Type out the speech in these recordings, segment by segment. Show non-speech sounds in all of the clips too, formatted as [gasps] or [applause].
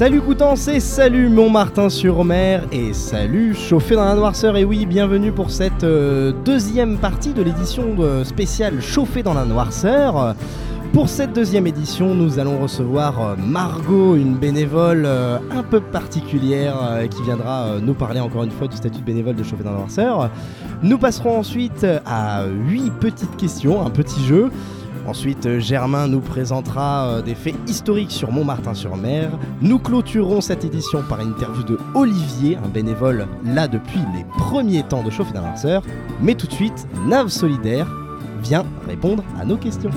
Salut Coutances et salut Montmartin-sur-Mer et salut Chauffé dans la noirceur et oui bienvenue pour cette euh, deuxième partie de l'édition de- spéciale Chauffé dans la noirceur. Pour cette deuxième édition nous allons recevoir euh, Margot, une bénévole euh, un peu particulière euh, qui viendra euh, nous parler encore une fois du statut de bénévole de Chauffé dans la noirceur. Nous passerons ensuite à 8 petites questions, un petit jeu. Ensuite, euh, Germain nous présentera euh, des faits historiques sur Montmartin-sur-Mer. Nous clôturerons cette édition par une interview de Olivier, un bénévole là depuis les premiers temps de Chauffe d'Inverseur. Mais tout de suite, Nave Solidaire vient répondre à nos questions.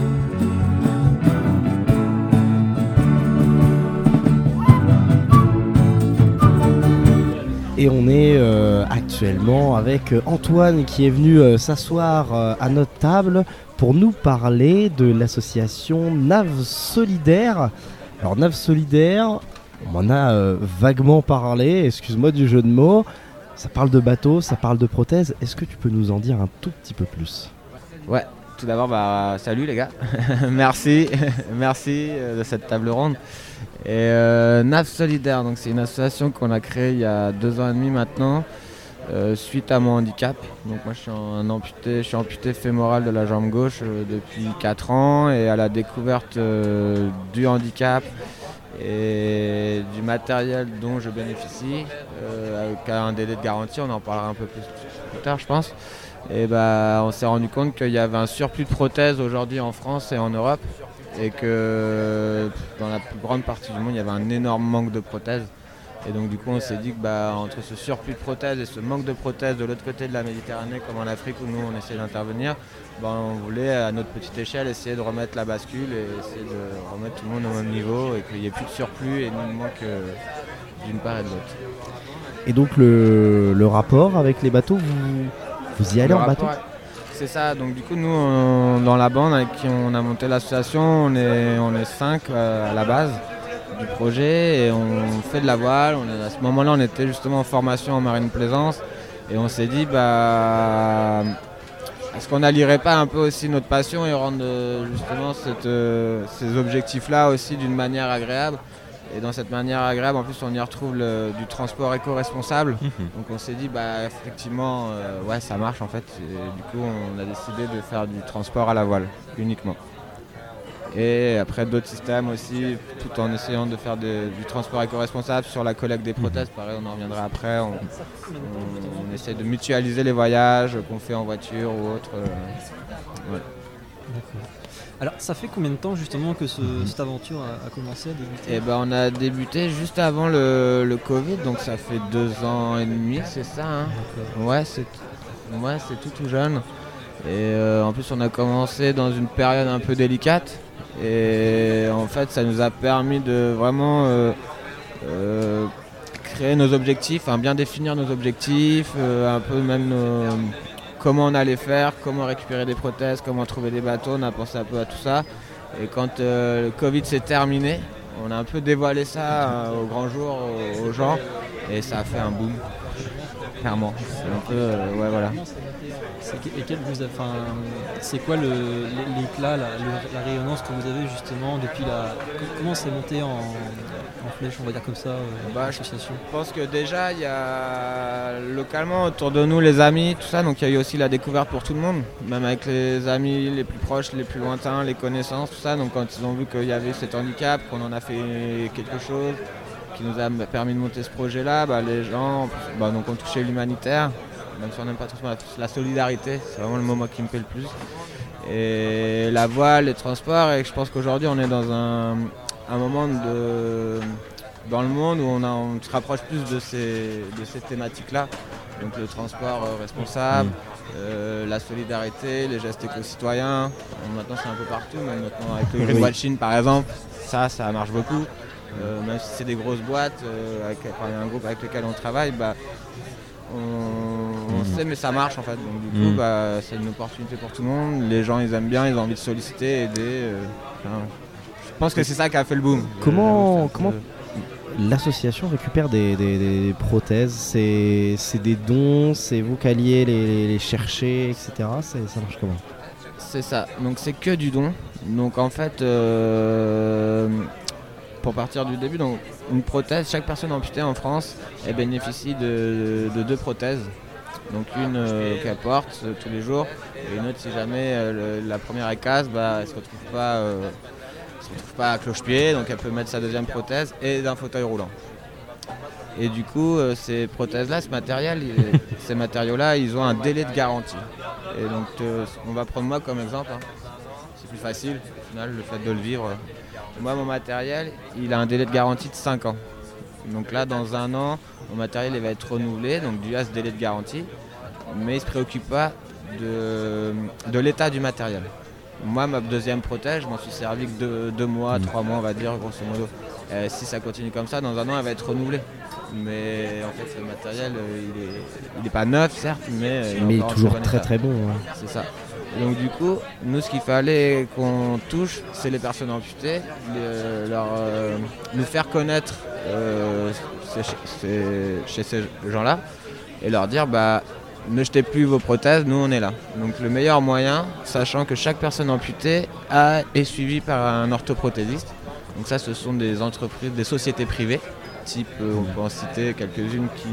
Et on est euh, actuellement avec Antoine qui est venu s'asseoir à notre table pour nous parler de l'association Nave Solidaire. Alors Nave Solidaire, on m'en a euh, vaguement parlé, excuse-moi du jeu de mots. Ça parle de bateaux, ça parle de prothèses. Est-ce que tu peux nous en dire un tout petit peu plus? Ouais, tout d'abord, bah, salut les gars. [laughs] merci, [laughs] merci euh, de cette table ronde. Et euh, NAV Solidaire, donc c'est une association qu'on a créée il y a deux ans et demi maintenant, euh, suite à mon handicap. Donc moi je suis un amputé, je suis amputé fémoral de la jambe gauche euh, depuis 4 ans et à la découverte euh, du handicap et du matériel dont je bénéficie, avec un délai de garantie, on en parlera un peu plus plus tard je pense. Et bah, on s'est rendu compte qu'il y avait un surplus de prothèses aujourd'hui en France et en Europe et que dans la plus grande partie du monde il y avait un énorme manque de prothèses. Et donc du coup on s'est dit que bah, entre ce surplus de prothèses et ce manque de prothèses de l'autre côté de la Méditerranée comme en Afrique où nous on essayait d'intervenir, bah, on voulait à notre petite échelle essayer de remettre la bascule et essayer de remettre tout le monde au même niveau et qu'il n'y ait plus de surplus et de manque euh, d'une part et de l'autre. Et donc le, le rapport avec les bateaux, vous, vous y allez Le en bateau? C'est ça, donc du coup nous on- dans la bande avec qui on a monté l'association, on est, on est cinq euh, à la base du projet et on fait de la voile. On à ce moment-là on était justement en formation en marine plaisance et on s'est dit bah est-ce qu'on n'allierait pas un peu aussi notre passion et rendre euh, justement cette, euh, ces objectifs-là aussi d'une manière agréable et dans cette manière agréable, en plus, on y retrouve le- du transport éco-responsable. Donc on s'est dit, bah effectivement, euh, ouais, ça marche en fait. Et du coup, on a décidé de faire du transport à la voile uniquement. Et après d'autres systèmes aussi, tout en essayant de faire du transport éco-responsable sur la collecte des prothèses. Pareil, on en reviendra après. On, on- on essaie de mutualiser les voyages qu'on fait en voiture ou autre. euh. Alors, ça fait combien de temps justement que ce- cette aventure a, a commencé à débuter? Et ben on a débuté juste avant le, le Covid, donc ça fait deux ans et demi, c'est ça. hein? D'accord. Ouais, c'est ouais, c'est tout tout jeune. Et euh, en plus, on a commencé dans une période un peu délicate. Et en fait, ça nous a permis de vraiment euh, euh, créer nos objectifs, enfin, bien définir nos objectifs, euh, un peu même nos- comment on allait faire, comment récupérer des prothèses, comment trouver des bateaux. On a pensé un peu à tout ça. Et quand le Covid s'est terminé, on a un peu dévoilé ça au grand jour aux, gens. Et ça a fait un boom. Clairement. C'est un peu. ouais, voilà. C'est quoi l'éclat, la, la rayonnance que vous avez justement depuis la. co- Comment c'est monté en, en flèche, on va dire comme ça, euh, Bah, l'association? Je pense que déjà, il y a localement autour de nous les amis, tout ça. Donc il y a eu aussi la découverte pour tout le monde, même avec les amis les plus proches, les plus lointains, les connaissances, tout ça. Donc quand ils ont vu qu'il y avait cet handicap, qu'on en a fait quelque chose qui nous a permis de monter ce projet-là, bah, les gens bah, donc ont touché l'humanitaire, même si on n'aime pas trop la, la solidarité, c'est vraiment le moi, qui me plaît le plus. Et la voile, les transports, et je pense qu'aujourd'hui on est dans un, un moment de, dans le monde où on, a- on se rapproche plus de ces, de ces thématiques-là. Donc le transport euh, responsable, euh, la solidarité, les gestes éco-citoyens. Bon, Maintenant c'est un peu partout, même maintenant avec le Green Oui. Watching par exemple, ça, ça marche beaucoup. Euh, même si c'est des grosses boîtes, avec, enfin, il y a un groupe avec lequel on travaille, bah, on, on sait mais ça marche en fait. Donc du coup Mhm. bah, c'est une opportunité pour tout le monde. Les gens ils aiment bien, ils ont envie de solliciter, aider. euh, enfin, je pense que c'est ça qui a fait le boom. Comment- L'association récupère des, des- des prothèses, c'est des dons, c'est vous qui alliez les, les- les chercher, etc. Ça marche comment? C'est ça, donc c'est que du don. Donc en fait, euh, pour pour partir du début, donc une prothèse, chaque personne amputée en France elle bénéficie de, deux prothèses. Donc une euh, qu'elle porte euh, tous les jours et une autre si jamais la première est casse, bah, elle ne se retrouve pas, se retrouve pas à cloche-pied, donc elle peut mettre sa deuxième prothèse et d'un fauteuil roulant. Et du coup, ces prothèses-là, ce matériel, [laughs] ces matériaux-là, ils ont un délai de garantie. Et donc, on va prendre moi comme exemple. Hein. C'est plus facile, au final, le fait de le vivre. Moi, mon matériel, il a un délai de garantie de 5 ans. Donc là, dans un an, mon matériel il va être renouvelé, donc dû à ce délai de garantie. Mais il ne se préoccupe pas de, de l'état du matériel. Moi, ma deuxième protège, je m'en suis servi que deux, mois, mm. trois mois, on va dire, grosso modo. si ça continue comme ça, dans un an, elle va être renouvelée. Mais en fait, le matériel, euh, il n'est pas neuf, certes, mais, euh, il est toujours très très bon. C'est ça donc du coup, nous ce qu'il fallait qu'on touche, c'est les personnes amputées, leur, euh, nous faire connaître euh, chez ces gens-là et leur dire bah ne jetez plus vos prothèses, nous on est là. Donc le meilleur moyen, sachant que chaque personne amputée a, est suivie par un orthoprothésiste. Donc ça ce sont des entreprises, des sociétés privées, type euh, on peut en citer quelques-unes qui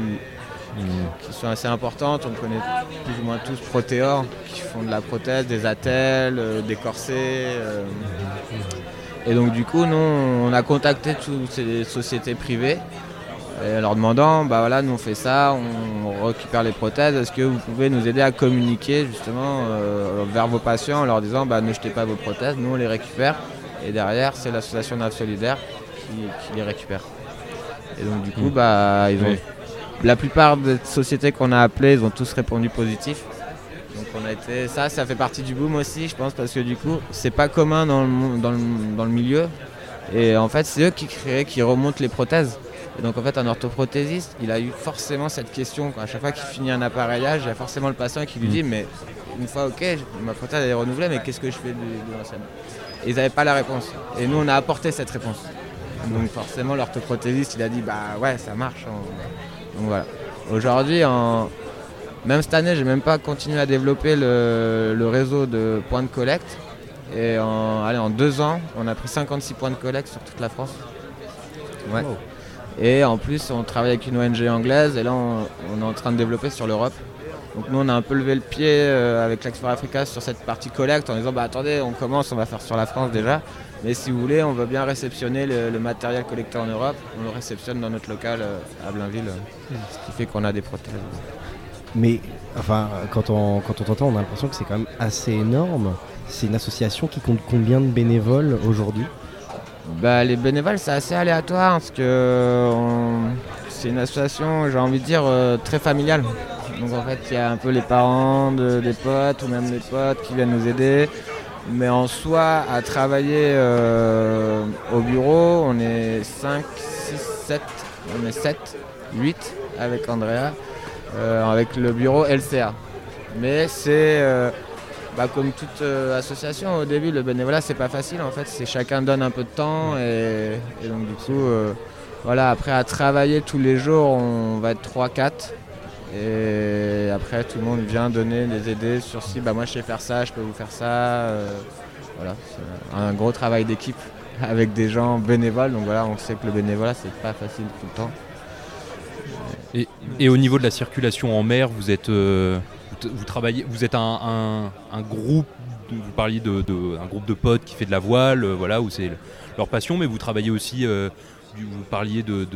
qui sont assez importantes. On connaît plus ou moins tous Proteor, qui font de la prothèse, des attelles, euh, des corsets. Euh. Et donc du coup, nous, on a contacté toutes ces sociétés privées en leur demandant, bah voilà, nous on fait ça, on récupère les prothèses, est-ce que vous pouvez nous aider à communiquer justement euh, vers vos patients en leur disant, bah ne jetez pas vos prothèses, nous on les récupère. Et derrière, c'est l'association NAV Solidaire qui, les récupère. Et donc du coup, mmh. bah, ils ont la plupart des sociétés qu'on a appelées, ils ont tous répondu positif. Donc on a été, ça, ça fait partie du boom aussi, je pense, parce que du coup, c'est pas commun dans le, dans le, milieu. Et en fait, c'est eux qui créent, qui remontent les prothèses. Et donc en fait, un orthoprothésiste, il a eu forcément cette question. À chaque fois qu'il finit un appareillage, il y a forcément le patient qui lui dit, mm. mais une fois ok, ma prothèse est renouvelée, mais qu'est-ce que je fais de, de l'ancienne Ils n'avaient pas la réponse. Et nous, on a apporté cette réponse. Donc forcément, l'orthoprothésiste, il a dit, bah ouais, ça marche. Donc voilà. Aujourd'hui, en... même cette année, j'ai même pas continué à développer le, réseau de points de collecte. Et en, allez, en deux ans, on a pris 56 points de collecte sur toute la France. Ouais. Et en plus, on travaille avec une ONG anglaise et là, on, est en train de développer sur l'Europe. Donc nous, on a un peu levé le pied euh, avec l'Expo Africa sur cette partie collecte en disant, bah attendez, on commence, on va faire sur la France déjà. Mais si vous voulez, on veut bien réceptionner le, matériel collecté en Europe. On le réceptionne dans notre local euh, à Blainville, euh, ce qui fait qu'on a des prothèses. Mais enfin, quand on, quand on t'entend, on a l'impression que c'est quand même assez énorme. C'est une association qui compte combien de bénévoles aujourd'hui? Bah, Les bénévoles, c'est assez aléatoire parce que c'est une association, j'ai envie de dire, euh, très familiale. Donc en fait, il y a un peu les parents des potes ou même les potes qui viennent nous aider. Mais en soi, à travailler euh, au bureau, on est 5, 6, 7, on est 7, 8 avec Andrea, avec le bureau LCA. Mais c'est euh, bah, comme toute association, au début, le bénévolat, c'est pas facile en fait, c'est chacun donne un peu de temps et, et donc du coup, voilà, après à travailler tous les jours, on va être 3-4 et après, tout le monde vient donner, les aider sur si bah, moi je sais faire ça, je peux vous faire ça. Euh, voilà, c'est un gros travail d'équipe avec des gens bénévoles. Donc voilà, on sait que le bénévolat, c'est pas facile tout le temps. Et, au niveau de la circulation en mer, vous êtes, euh, vous, travaillez, vous êtes un, groupe, vous parliez de, un groupe de potes qui fait de la voile, euh, voilà, où c'est leur passion, mais vous travaillez aussi vous parliez de,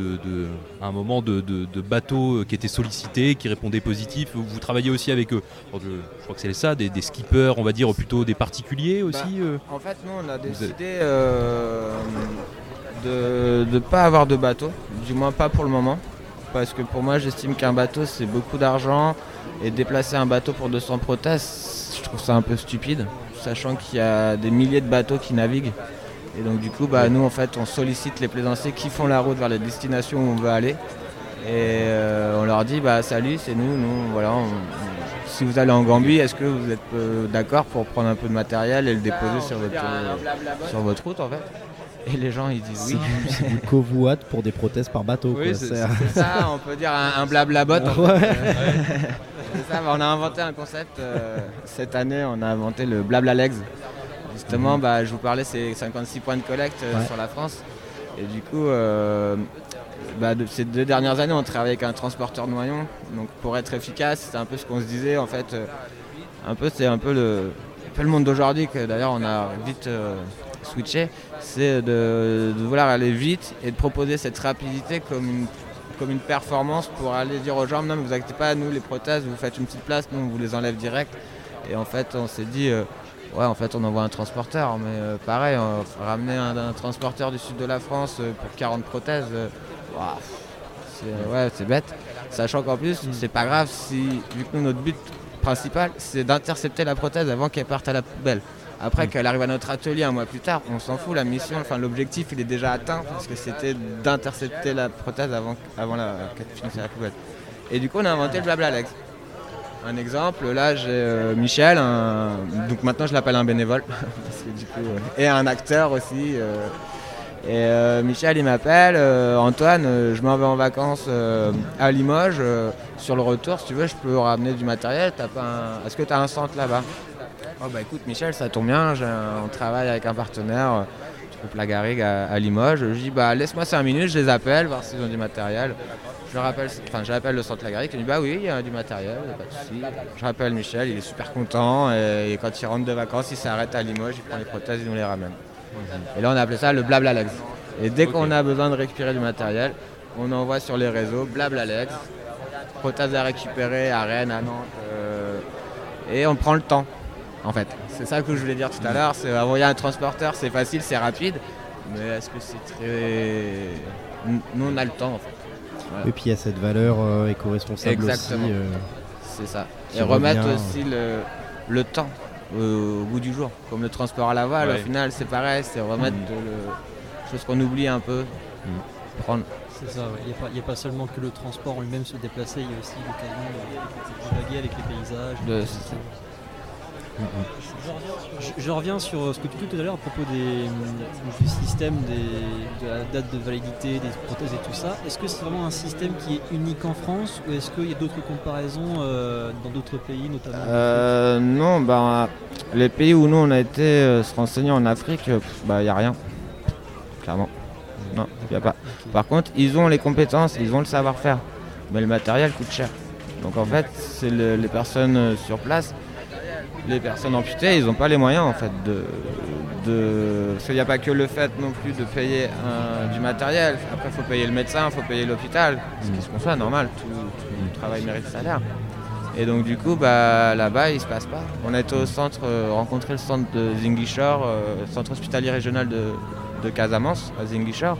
un moment de, bateaux qui étaient sollicités, qui répondaient positifs. Vous, travaillez aussi avec eux. Je, crois que c'est ça, des, skippers, on va dire plutôt des particuliers aussi. Bah, euh. En fait, nous, on a décidé euh, de ne pas avoir de bateau, du moins pas pour le moment. Parce que pour moi, j'estime qu'un bateau, c'est beaucoup d'argent. Et déplacer un bateau pour 200 prothèses, je trouve ça un peu stupide. Sachant qu'il y a des milliers de bateaux qui naviguent. Et donc du coup, bah, nous en fait, on sollicite les plaisanciers qui font la route vers les destinations où on veut aller. Et euh, on leur dit, bah salut, c'est nous, nous, voilà. si vous allez en Gambie, est-ce que vous êtes euh, d'accord pour prendre un peu de matériel et le déposer sur votre, sur votre route en fait? Et les gens ils disent oui. C'est du, covoit pour des prothèses par bateau. Oui, c'est ça, on peut dire un, blabla bot. on a inventé un concept euh, cette année, on a inventé le blabla legs. Justement, bah, je vous parlais, c'est 56 points de collecte euh, sur la France. Et du coup, euh, bah, de- ces deux dernières années, on travaille avec un transporteur noyon. Donc pour être efficace, c'est un peu ce qu'on se disait en fait. un peu, c'est un peu le, un peu le monde d'aujourd'hui que d'ailleurs on a vite switché. C'est de, de vouloir aller vite et de proposer cette rapidité comme une, comme une performance pour aller dire aux gens non mais vous inquiétez pas, nous les prothèses, vous faites une petite place, nous on vous les enlève direct. Et en fait, on s'est dit. euh, Ouais, en fait, on envoie un transporteur, mais euh, pareil, on ramener un, un transporteur du sud de la France euh, pour 40 prothèses. ouah, c'est ouais, c'est bête. Sachant qu'en plus, c'est pas grave si, vu que nous, notre but principal, c'est d'intercepter la prothèse avant qu'elle parte à la poubelle. Après qu'elle arrive à notre atelier un mois plus tard, on s'en fout, la mission, enfin l'objectif il est déjà atteint parce que c'était d'intercepter la prothèse avant, avant la, qu'elle finisse la poubelle. Et du coup on a inventé le blabla Legs. Un exemple, là j'ai euh, Michel, donc maintenant je l'appelle un bénévole, [laughs] euh, et un acteur aussi. euh, et Michel il m'appelle, Antoine, je m'en vais en vacances à Limoges, sur le retour si tu veux je peux ramener du matériel, est-ce que tu as un centre là-bas? Oh bah écoute Michel ça tombe bien, un- on travaille avec un partenaire, euh, du groupe La Garrigue à, à Limoges, je dis bah laisse-moi 5 minutes, je les appelle, voir s'ils ont du matériel. Je rappelle, enfin, j'appelle le centre Lagaric, il me dit bah oui, il y a du matériel, pas de souci. Je rappelle Michel, il est super content et, et quand il rentre de vacances, il s'arrête à Limoges, il prend les prothèses, il nous les ramène. Et là, on a appelé ça le blabla legs. Et dès qu'on a besoin de récupérer du matériel, on envoie sur les réseaux blabla legs, prothèses à récupérer à Rennes, à Nantes, euh, et on prend le temps. En fait, c'est ça que je voulais dire tout à l'heure. C'est envoyer un transporteur, c'est facile, c'est rapide, mais est-ce que c'est très. Nous, on a le temps en fait. Et puis il y a cette valeur euh, éco-responsable Exactement. aussi. euh, C'est ça. Et remettre revient. aussi le, le temps euh, au bout du jour. Comme le transport à la voile, Ouais. au final, c'est pareil, c'est remettre de le, chose qu'on oublie un peu. Prendre. C'est ça, ouais. il n'y a, pas- a seulement que le transport en lui-même se déplacer, il y a aussi l'occasion de divaguer avec les paysages. Je, je reviens sur ce que tu dis tout à l'heure à propos des, du système des- de la date de validité des prothèses et tout ça. Est-ce que c'est vraiment un système qui est unique en France ou est-ce qu'il y a d'autres comparaisons euh, dans d'autres pays notamment Euh, non, bah, les pays où nous on a été euh, se renseigner en Afrique, il bah, n'y a rien. Clairement. Non, il n'y a pas. Par contre, ils ont les compétences, ils ont le savoir-faire. Mais le matériel coûte cher. Donc en fait, c'est le- les personnes euh, sur place, les personnes amputées, ils n'ont pas les moyens en fait de. de... Parce qu'il n'y a pas que le fait non plus de payer un- du matériel. Après, il faut payer le médecin, il faut payer l'hôpital. Ce qui se conçoit, normal, tout, tout travail mérite salaire. Et donc du coup, bah, là-bas, il se passe pas. On été au centre, euh, rencontrer le centre de Zingishore, euh, centre hospitalier régional de, de Casamance, à Zingishore.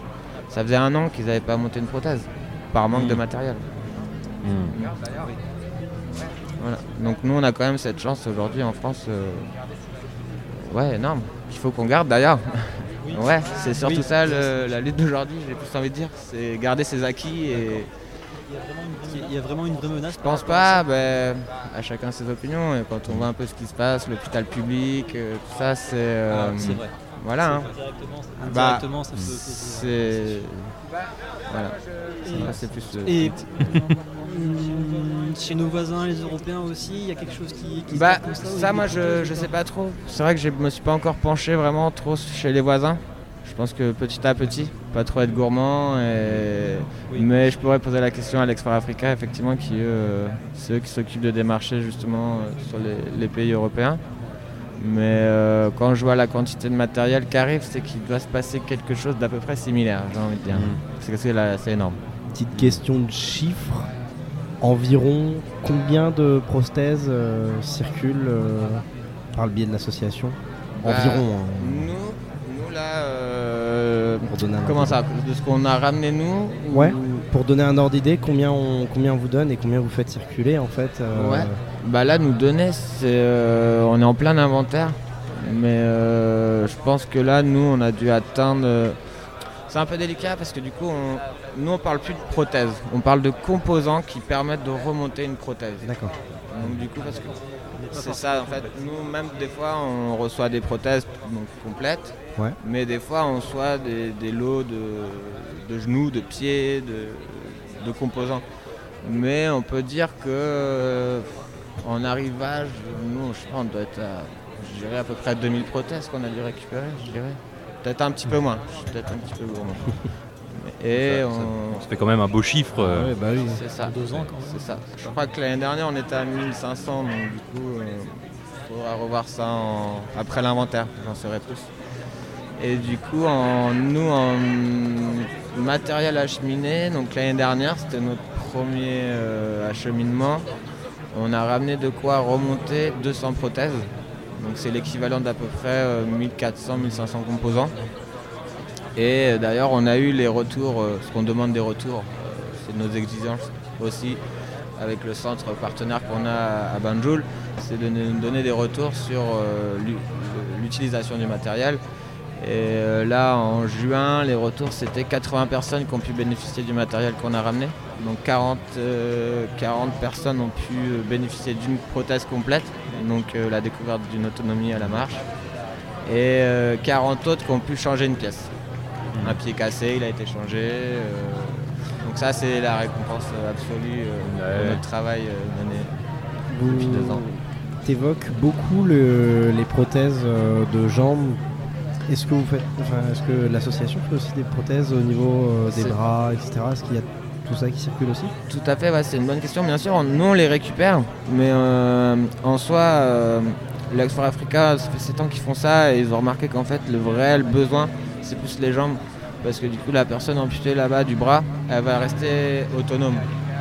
Ça faisait un an qu'ils n'avaient pas monté une prothèse, par manque de matériel. Voilà. Donc nous, on a quand même cette chance aujourd'hui en France. euh, Ouais, énorme. Qu'il faut qu'on garde d'ailleurs. [laughs] Ouais, c'est surtout Oui. ça le- la lutte d'aujourd'hui, j'ai plus envie de dire. C'est garder ses acquis et Il y a vraiment une- il vraie menace je pense pas, ben, à chacun ses opinions. Et quand on voit un peu ce qui se passe, l'hôpital public, euh, tout ça, c'est. euh, c'est vrai. Voilà. hein. Directement, Bah, indirectement, ça peut poser- C'est. Voilà. C'est plus. euh, Et [laughs] chez nos voisins, les Européens aussi, il y a quelque chose qui, qui se Bah, passe comme ça, moi, je, je sais pas trop. C'est vrai que je me suis pas encore penché vraiment trop chez les voisins. Je pense que petit à petit, pas trop être gourmand. Et... Oui. Mais je pourrais poser la question à l'Export Africa, effectivement, qui eux, euh, c'est eux qui s'occupent de démarcher justement euh, sur les, les pays européens. Mais euh, quand je vois la quantité de matériel qui arrive, c'est qu'il doit se passer quelque chose d'à peu près similaire, j'ai envie de dire. Parce que c'est là- c'est énorme. Petite question de chiffres. Environ combien de prothèses euh, circulent euh, par le biais de l'association? Bah, Environ. hein, Nous, nous là, euh, pour donner un comment ordre ça De ce qu'on a ramené nous ou- Ouais. Pour donner un ordre d'idée, combien on, combien on vous donne et combien vous faites circuler en fait Ouais. Bah là, nous donner, c'est, on est en plein inventaire. Mais euh, je pense que là, nous, on a dû atteindre. C'est un peu délicat parce que du coup, on, nous, on parle plus de prothèse. On parle de composants qui permettent de remonter une prothèse. D'accord. Donc du coup, parce que c'est ça, en fait, nous, même des fois, on reçoit des prothèses donc, complètes. Ouais. Mais des fois, on reçoit des, des lots de, de genoux, de pieds, de, de composants. Mais on peut dire que euh, en arrivage, nous, je pense, on doit être à, je dirais à peu près 2000 prothèses qu'on a dû récupérer, je dirais. Peut-être un petit peu moins. Je suis peut-être un petit peu gourmand. [laughs] Et Ça- on... Ça fait quand même un beau chiffre. euh, Ouais, bah oui. C'est ça. Deux ans quand même. C'est ça. Je crois que l'année dernière, on était à 1500, donc du coup, il faudra revoir ça en- après l'inventaire, j'en saurai plus. Et du coup, en, nous, en matériel acheminé, donc l'année dernière, c'était notre premier euh, acheminement. On a ramené de quoi remonter 200 prothèses. Donc c'est l'équivalent d'à peu près 1400-1500 composants. Et euh, d'ailleurs, on a eu les retours, euh, ce qu'on demande des retours, euh, c'est nos exigences aussi avec le centre partenaire qu'on a à Banjul, c'est de nous donner des retours sur euh, l'u- l'utilisation du matériel. Et euh, là, en juin, les retours, c'était 80 personnes qui ont pu bénéficier du matériel qu'on a ramené. Donc 40, euh, 40 personnes ont pu euh, bénéficier d'une prothèse complète, donc euh, la découverte d'une autonomie à la marche. Et euh, 40 autres qui ont pu changer une pièce. Un pied cassé, il a été changé. euh, donc ça, c'est la récompense euh, absolue euh, de Ouais. notre travail euh, mené. Vous Depuis deux ans. t'évoques beaucoup le- les prothèses euh, de jambes. Est-ce que vous faites, enfin, est-ce que l'association fait aussi des prothèses au niveau euh, des bras, etc. Est-ce qu'il y a tout ça qui circule aussi Tout à fait, c'est une bonne question. Bien sûr, nous on les récupère, mais euh, en soi, euh, Africa, ça fait 7 ans qu'ils font ça et ils ont remarqué qu'en fait, le vrai besoin, c'est plus les jambes. Parce que du coup, la personne amputée là-bas du bras, elle va rester autonome.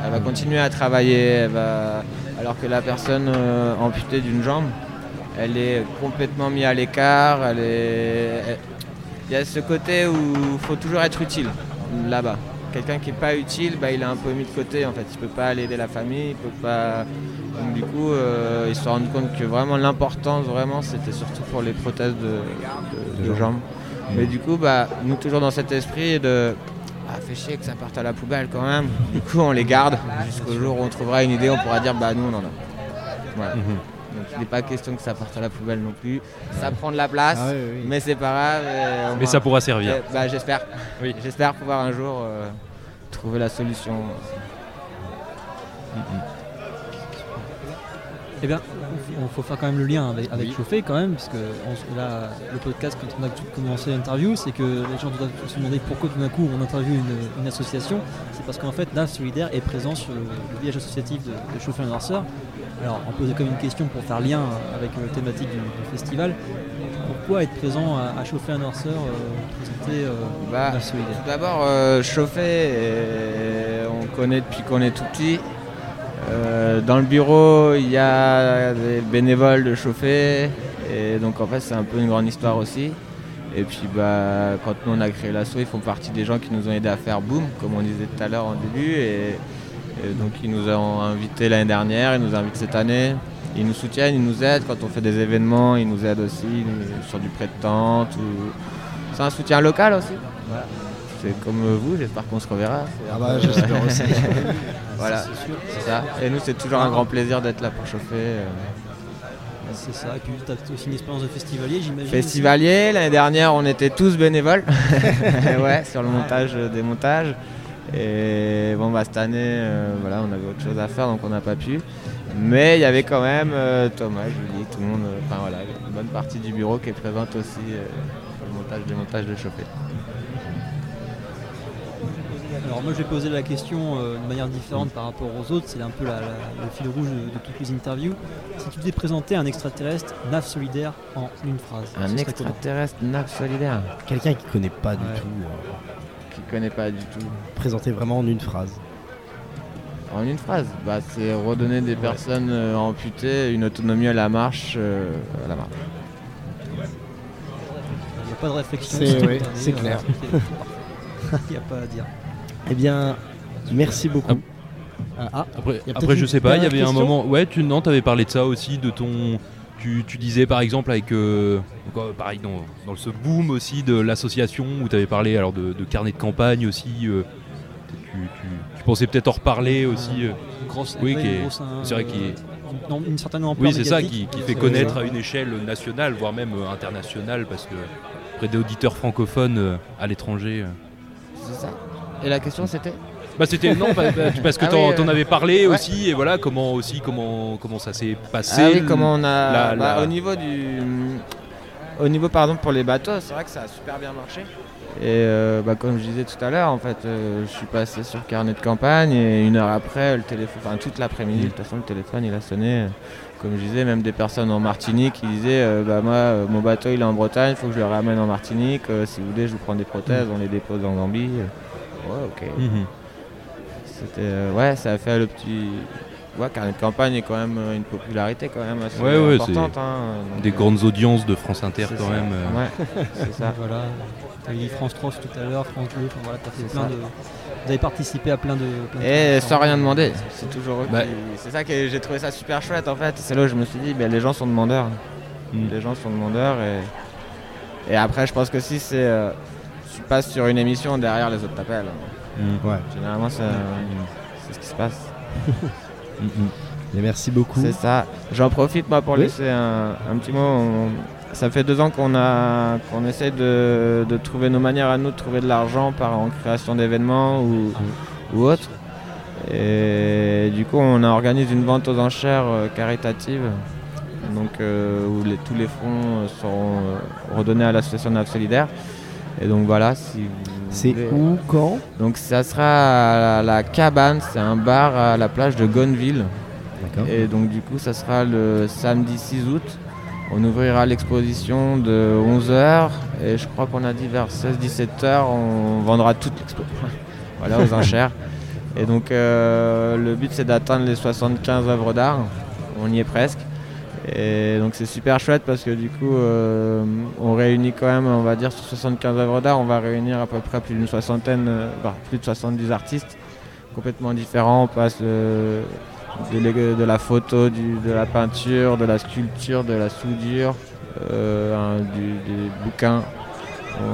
Elle va continuer à travailler, elle va... alors que la personne euh, amputée d'une jambe, elle est complètement mise à l'écart. Il y a ce côté où il faut toujours être utile là-bas. Quelqu'un qui n'est pas utile, bah, il est un peu mis de côté en fait. Il peut pas aller aider la famille, il peut pas. Donc du coup, euh, ils se rendus compte que vraiment l'importance, vraiment, c'était surtout pour les prothèses de, de- de De jambes. Mais du coup, bah, nous toujours dans cet esprit de ah, fait chier que ça parte à la poubelle quand même. Du coup, on les garde jusqu'au jour où on trouvera une idée, on pourra dire bah nous on en a. Voilà. Mhm. Donc il n'est pas question que ça parte à la poubelle non plus. Ça prend de la place, Ah oui, oui. mais c'est pas grave. Mais moins- ça pourra servir. eh, bah, j'espère. Oui. J'espère pouvoir un jour euh, trouver la solution. Eh bien, il faut faire quand même le lien avec, avec Oui. Chauffé quand même, parce que on- là, le podcast, quand on a tout commencé l'interview, c'est que les gens doivent se demander pourquoi tout d'un coup on interviewe une, une association. C'est parce qu'en fait, NAF Solidaire est présent sur le, le village associatif de, de Chauffé. Alors, on posait comme une question pour faire lien avec la thématique du, du festival. Pourquoi être présent à, à Chauffé et Noirceur, euh, présenter euh, Bah, Tout d'abord, euh, Chauffé, euh, on connaît depuis qu'on est tout petit. Dans le bureau, il y a des bénévoles de Chauffé. Et donc, en fait, c'est un peu une grande histoire aussi. Et puis, bah, quand nous on a créé l'asso, ils font partie des gens qui nous ont aidés à faire Boom, comme on disait tout à l'heure en début. Et, et donc, ils nous ont invités l'année dernière, ils nous invitent cette année. Ils nous soutiennent, ils nous aident quand on fait des événements, ils nous aident aussi nous- sur du prêt de tente. ou- C'est un soutien local aussi. Voilà. C'est comme vous, j'espère qu'on se reverra. Ah bah j'espère aussi. [laughs] voilà, c'est ça. Et nous, c'est toujours un grand plaisir d'être là pour chauffer. euh. C'est ça, tu as aussi une expérience de festivalier, j'imagine. Festivalier, l'année dernière, on était tous bénévoles [laughs] [laughs] ouais, sur le montage euh, des montages. Et bon, bah, cette année, euh, voilà, on avait autre chose à faire, donc on n'a pas pu. Mais il y avait quand même euh, Thomas, Julie, tout le monde, euh, enfin voilà, une bonne partie du bureau qui est présente aussi euh, sur le montage des montages de chauffer. Alors moi je vais poser la question euh, de manière différente par rapport aux autres, c'est un peu la- la- le fil rouge de, de toutes les interviews. Si tu devais présenter un extraterrestre NAF solidaire en une phrase, Un extraterrestre NAF solidaire Quelqu'un qui connaît pas du Ouais. tout. euh, qui connaît pas du tout. présenter vraiment en une phrase. En une phrase, bah, c'est redonner des personnes euh, amputées une autonomie à la marche. euh, à la marche. Il n'y a pas de réflexion. C'est- ouais, clair. Il n'y [laughs] a pas à dire. Eh bien, merci beaucoup. Ah, ah, Après, après je sais pas, il y avait un moment. Ouais, tu non, avais parlé de ça aussi, de ton. Tu, tu disais par exemple avec. euh, donc, euh, pareil, dans, dans ce boom aussi de l'association où tu avais parlé alors de, de carnet de campagne aussi. euh, tu, tu- tu pensais peut-être en reparler aussi. euh. Une grosse- Oui, hein, c'est vrai euh, qu'il une- une certaine ampleur Oui, c'est ça qui, qui fait connaître à une échelle nationale, voire même euh, internationale, parce que près des auditeurs francophones euh, à l'étranger. euh. C'est ça. Et la question c'était? Bah c'était non parce que Ah t'en oui, euh, avais parlé ouais. aussi et voilà comment aussi comment comment ça s'est passé. Ah oui, comment on a. la- bah, la- Au niveau du. au niveau pardon pour les bateaux, c'est vrai que ça a super bien marché. Et euh, bah, comme je disais tout à l'heure, en fait, euh, je suis passé sur carnet de campagne et une heure après, le téléphone, enfin toute l'après-midi, de toute façon, le téléphone il a sonné. Comme je disais, même des personnes en Martinique qui disaient euh, bah, Moi, mon bateau il est en Bretagne, il faut que je le ramène en Martinique. si vous voulez, je vous prends des prothèses, on les dépose en Gambie. Ouais, ok. Mhm. C'était, euh, ouais, ça a fait le petit. Ouais, carnet de campagne est quand même euh, une popularité quand même assez Ouais, ouais, importante. c'est hein, donc, Des euh, grandes audiences de France Inter quand ça. même. euh. Ouais, [laughs] c'est ça. Voilà. T'as eu France 3 tout à l'heure, France 2, enfin voilà, t'as fait plein ça. de. Vous avez participé à plein de. plein Et sans rien demander, c'est toujours eux Bah. C'est ça que j'ai trouvé ça super chouette en fait. C'est là où je me suis dit, ben, les gens sont demandeurs. Mm. Les gens sont demandeurs et, et après je pense que si c'est. euh, tu passes sur une émission, derrière les autres t'appellent. Ouais. Généralement c'est c'est ce qui se passe. [laughs] Et merci beaucoup. C'est ça. J'en profite moi pour Oui. laisser un, un petit mot. On- ça fait deux ans qu'on a qu'on essaie de, de trouver nos manières à nous de trouver de l'argent par en création d'événements ou, ou autre. Et du coup on a organisé une vente aux enchères euh, caritative. Donc euh, où les- tous les fonds euh, seront euh, redonnés à l'association NAV Solidaire. Et donc voilà, si vous C'est où, quand Donc ça sera à la, la cabane, c'est un bar à la plage de Gonneville. D'accord. Et donc du coup, ça sera le samedi 6 août. On ouvrira l'exposition de 11h et je crois qu'on a dit vers 16-17h, on vendra toute l'expo. [laughs] voilà, aux enchères. Et donc euh, le but c'est d'atteindre les 75 œuvres d'art. On y est presque. Et donc c'est super chouette parce que du coup euh, on réunit quand même, on va dire sur 75 œuvres d'art, on va réunir à peu près plus d'une soixantaine, euh, bah, plus de 70 artistes complètement différents. On passe euh, de, la photo, du- de la peinture, de la sculpture, de la soudure, euh, du- des bouquins.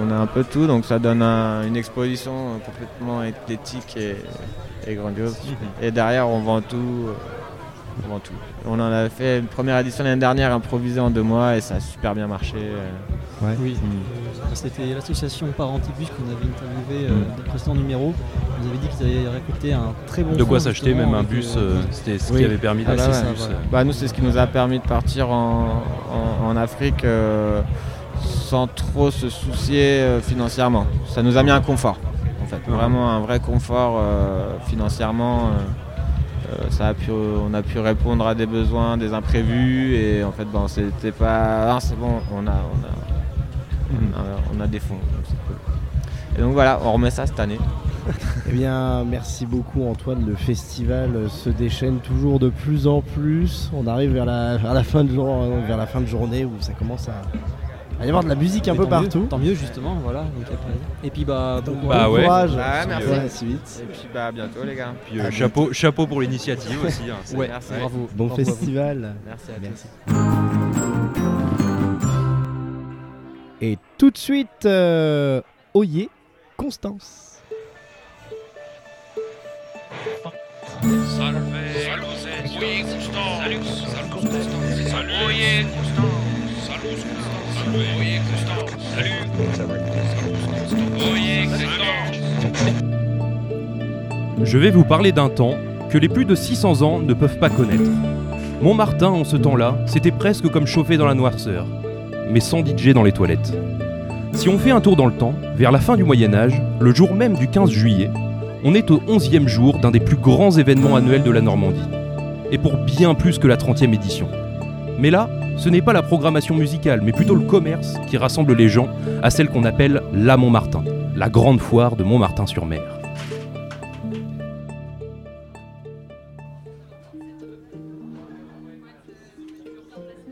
On a un peu tout, donc ça donne un- une exposition complètement esthétique et, et grandiose. Et derrière, on vend tout. On vend tout. On en a fait une première édition l'année dernière improvisée en deux mois et ça a super bien marché. euh. Oui, euh, c'était l'association Parentibus qu'on avait interviewé euh, Mm. dans le précédent numéro. Ils avaient dit qu'ils avaient récolté un très bon De quoi s'acheter même un bus, euh, euh, c'était ce oui. qui avait permis Ah d'acheter ouais. ce bus. euh. Bah, nous, c'est ce qui nous a permis de partir en, en- en Afrique euh, sans trop se soucier euh, financièrement. Ça nous a mis un confort, en fait. Vraiment un vrai confort euh, financièrement. Euh, ça a pu, on a pu répondre à des besoins, des imprévus, et en fait, bon, c'était pas. Ah, c'est bon, on a, on a, on a, on a des fonds, donc c'est cool. Et donc voilà, on remet ça cette année. [laughs] Eh bien, merci beaucoup Antoine. Le festival se déchaîne toujours de plus en plus. On arrive vers la, vers la, fin, de, jour- euh, vers la fin de journée où ça commence à, à y avoir de la musique un mais peu tant mieux, partout. tant mieux, justement, voilà. donc après- Et puis, bah, bon courage. Bah bon ouais. courage. Bah ouais, merci. Ouais, si vite. Et puis bah à bientôt les gars. Puis, euh, À chapeau, chapeau pour l'initiative aussi. hein, Ouais, Merci. bravo. Bon bravo à vous. festival. Merci à Merci. tous. Et tout de suite, euh, Oyer, Constance. Je vais vous parler d'un temps que les plus de 600 ans ne peuvent pas connaître. Montmartin, en ce temps-là, c'était presque comme chauffer dans la noirceur, mais sans DJ dans les toilettes. Si on fait un tour dans le temps, vers la fin du Moyen Âge, le jour même du 15 juillet, on est au 11e jour d'un des plus grands événements annuels de la Normandie. Et pour bien plus que la 30e édition. Mais là, ce n'est pas la programmation musicale, mais plutôt le commerce qui rassemble les gens à celle qu'on appelle la Montmartin, la grande foire de Montmartin-sur-Mer.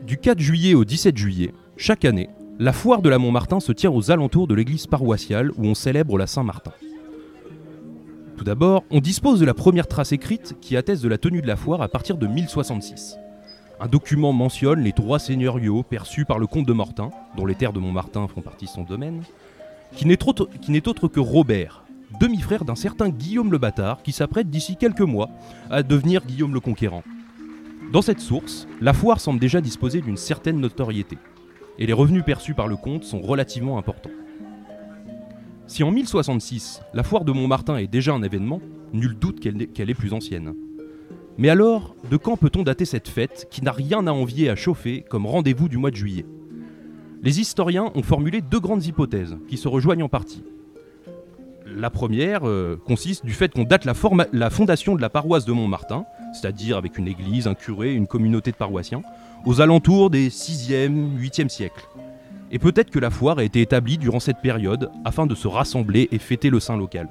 Du 4 juillet au 17 juillet, chaque année, la foire de la Montmartin se tient aux alentours de l'église paroissiale où on célèbre la Saint-Martin. Tout d'abord, on dispose de la première trace écrite qui atteste de la tenue de la foire à partir de 1066. Un document mentionne les droits seigneuriaux perçus par le comte de Mortain, dont les terres de Montmartin font partie de son domaine, qui n'est autre, que Robert, demi-frère d'un certain Guillaume le Bâtard, qui s'apprête d'ici quelques mois à devenir Guillaume le Conquérant. Dans cette source, la foire semble déjà disposer d'une certaine notoriété, et les revenus perçus par le comte sont relativement importants. Si en 1066, la foire de Montmartin est déjà un événement, nul doute qu'elle est plus ancienne. Mais alors, de quand peut-on dater cette fête qui n'a rien à envier à chauffer comme rendez-vous du mois de juillet? Les historiens ont formulé deux grandes hypothèses qui se rejoignent en partie. La première euh, consiste du fait qu'on date la, la, fondation de la paroisse de Montmartin, c'est-à-dire avec une église, un curé, une communauté de paroissiens, aux alentours des 6e, 8e siècles. Et peut-être que la foire a été établie durant cette période afin de se rassembler et fêter le saint local.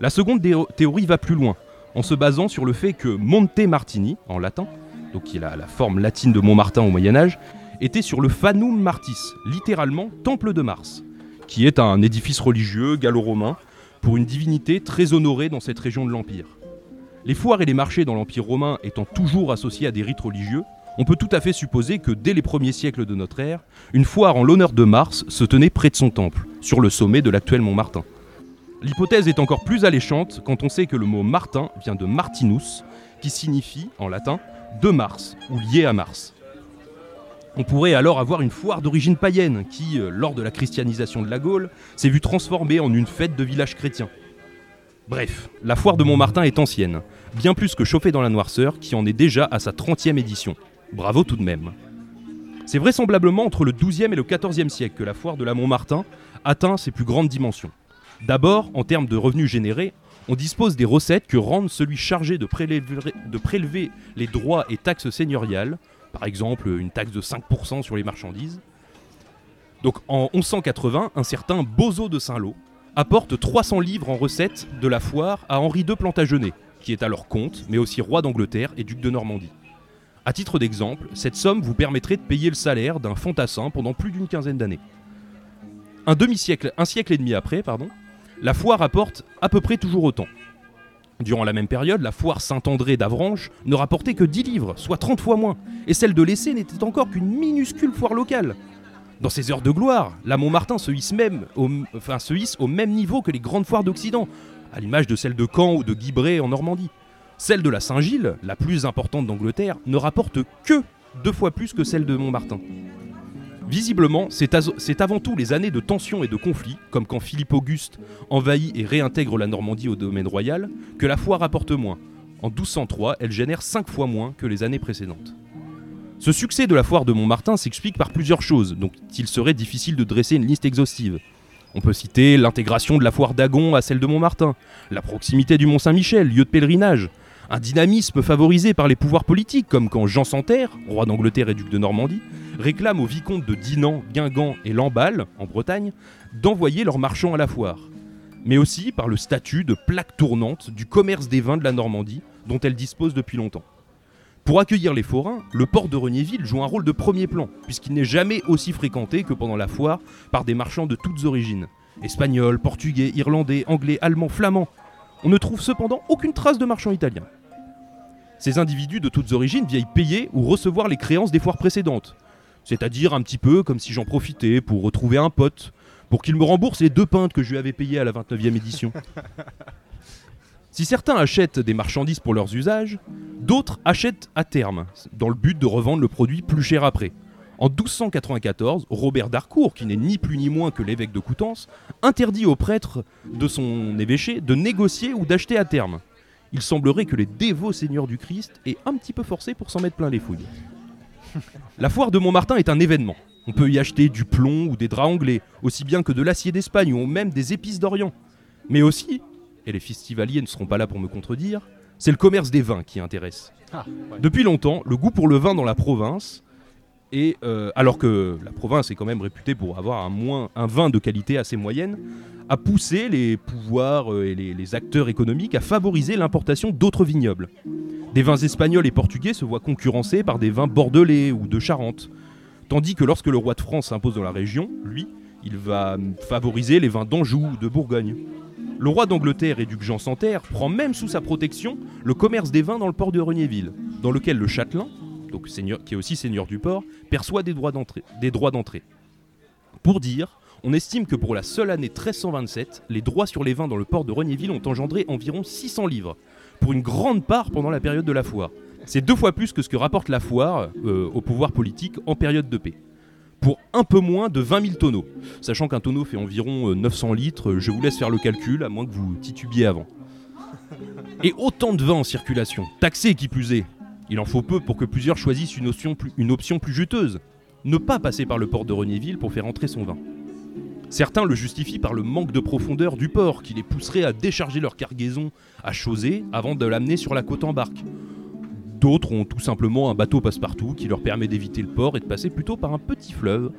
La seconde théorie va plus loin, en se basant sur le fait que Monte Martini, en latin, donc qui est la, forme latine de Montmartin au Moyen Âge, était sur le Fanum Martis, littéralement Temple de Mars, qui est un édifice religieux gallo-romain pour une divinité très honorée dans cette région de l'Empire. Les foires et les marchés dans l'Empire romain étant toujours associés à des rites religieux, on peut tout à fait supposer que dès les premiers siècles de notre ère, une foire en l'honneur de Mars se tenait près de son temple, sur le sommet de l'actuel Mont Martin. L'hypothèse est encore plus alléchante quand on sait que le mot Martin vient de Martinus, qui signifie, en latin, de Mars ou lié à Mars. On pourrait alors avoir une foire d'origine païenne qui, euh, lors de la christianisation de la Gaule, s'est vue transformée en une fête de village chrétien. Bref, la foire de Montmartin est ancienne, bien plus que chauffée dans la noirceur, qui en est déjà à sa 30e édition. Bravo tout de même. C'est vraisemblablement entre le 12e et le 14e siècle que la foire de la Montmartin atteint ses plus grandes dimensions. D'abord, en termes de revenus générés, on dispose des recettes que rendent celui chargé de prélever, les droits et taxes seigneuriales, par exemple une taxe de 5% sur les marchandises. Donc en 1180, un certain Bozo de Saint-Lô apporte 300 livres en recettes de la foire à Henri II Plantagenet, qui est alors comte, mais aussi roi d'Angleterre et duc de Normandie. A titre d'exemple, cette somme vous permettrait de payer le salaire d'un fantassin pendant plus d'une quinzaine d'années. Un demi-siècle, un siècle et demi après, pardon, la foire apporte à peu près toujours autant. Durant la même période, la foire Saint-André d'Avranches ne rapportait que 10 livres, soit 30 fois moins, et celle de l'Essai n'était encore qu'une minuscule foire locale. Dans ces heures de gloire, la Montmartin se hisse, même au, enfin, se hisse au même niveau que les grandes foires d'Occident, à l'image de celle de Caen ou de Guibray en Normandie. Celle de la Saint-Gilles, la plus importante d'Angleterre, ne rapporte que deux fois plus que celle de Montmartin. Visiblement, c'est avant tout les années de tensions et de conflits, comme quand Philippe Auguste envahit et réintègre la Normandie au domaine royal, que la foire rapporte moins. En 1203, elle génère 5 fois moins que les années précédentes. Ce succès de la foire de Montmartin s'explique par plusieurs choses, donc il serait difficile de dresser une liste exhaustive. On peut citer l'intégration de la foire d'Agon à celle de Montmartin, la proximité du Mont-Saint-Michel, lieu de pèlerinage, un dynamisme favorisé par les pouvoirs politiques, comme quand Jean Santerre, roi d'Angleterre et duc de Normandie, réclame aux vicomtes de Dinan, Guingamp et Lamballe, en Bretagne, d'envoyer leurs marchands à la foire. Mais aussi par le statut de plaque tournante du commerce des vins de la Normandie, dont elle dispose depuis longtemps. Pour accueillir les forains, le port de Regnéville joue un rôle de premier plan, puisqu'il n'est jamais aussi fréquenté que pendant la foire par des marchands de toutes origines. Espagnols, portugais, irlandais, anglais, allemands, flamands. On ne trouve cependant aucune trace de marchands italiens. Ces individus de toutes origines viennent payer ou recevoir les créances des foires précédentes. C'est-à-dire un petit peu comme si j'en profitais pour retrouver un pote, pour qu'il me rembourse les deux pintes que je lui avais payées à la 29e édition. [laughs] si certains achètent des marchandises pour leurs usages, d'autres achètent à terme, dans le but de revendre le produit plus cher après. En 1294, Robert d'Harcourt, qui n'est ni plus ni moins que l'évêque de Coutances, interdit aux prêtres de son évêché de négocier ou d'acheter à terme il semblerait que les dévots seigneurs du Christ aient un petit peu forcé pour s'en mettre plein les fouilles. La foire de Montmartin est un événement. On peut y acheter du plomb ou des draps anglais, aussi bien que de l'acier d'Espagne ou même des épices d'Orient. Mais aussi, et les festivaliers ne seront pas là pour me contredire, c'est le commerce des vins qui intéresse. Ah, Depuis longtemps, le goût pour le vin dans la province, et euh, alors que la province est quand même réputée pour avoir un, vin de qualité assez moyenne, a poussé les pouvoirs euh, et les, acteurs économiques à favoriser l'importation d'autres vignobles. Des vins espagnols et portugais se voient concurrencés par des vins bordelais ou de Charente. Tandis que lorsque le roi de France s'impose dans la région, lui, il va favoriser les vins d'Anjou ou de Bourgogne. Le roi d'Angleterre et duc Jean Santerre prend même sous sa protection le commerce des vins dans le port de Regnéville, dans lequel le châtelain, qui est aussi seigneur du port, perçoit des droits d'entrée. Pour dire, on estime que pour la seule année 1327, les droits sur les vins dans le port de Regnéville ont engendré environ 600 livres, pour une grande part pendant la période de la foire. C'est deux fois plus que ce que rapporte la foire euh, au pouvoir politique en période de paix. Pour un peu moins de 20 000 tonneaux. Sachant qu'un tonneau fait environ 900 euh, litres, je vous laisse faire le calcul, à moins que vous titubiez avant. Et autant de vins en circulation, taxés qui plus est. Il en faut peu pour que plusieurs choisissent une option plus, juteuse. ne pas passer par le port de Renéville pour faire entrer son vin. Certains le justifient par le manque de profondeur du port qui les pousserait à décharger leur cargaison à Chausée avant de l'amener sur la côte en barque. D'autres ont tout simplement un bateau passe-partout qui leur permet d'éviter le port et de passer plutôt par un petit fleuve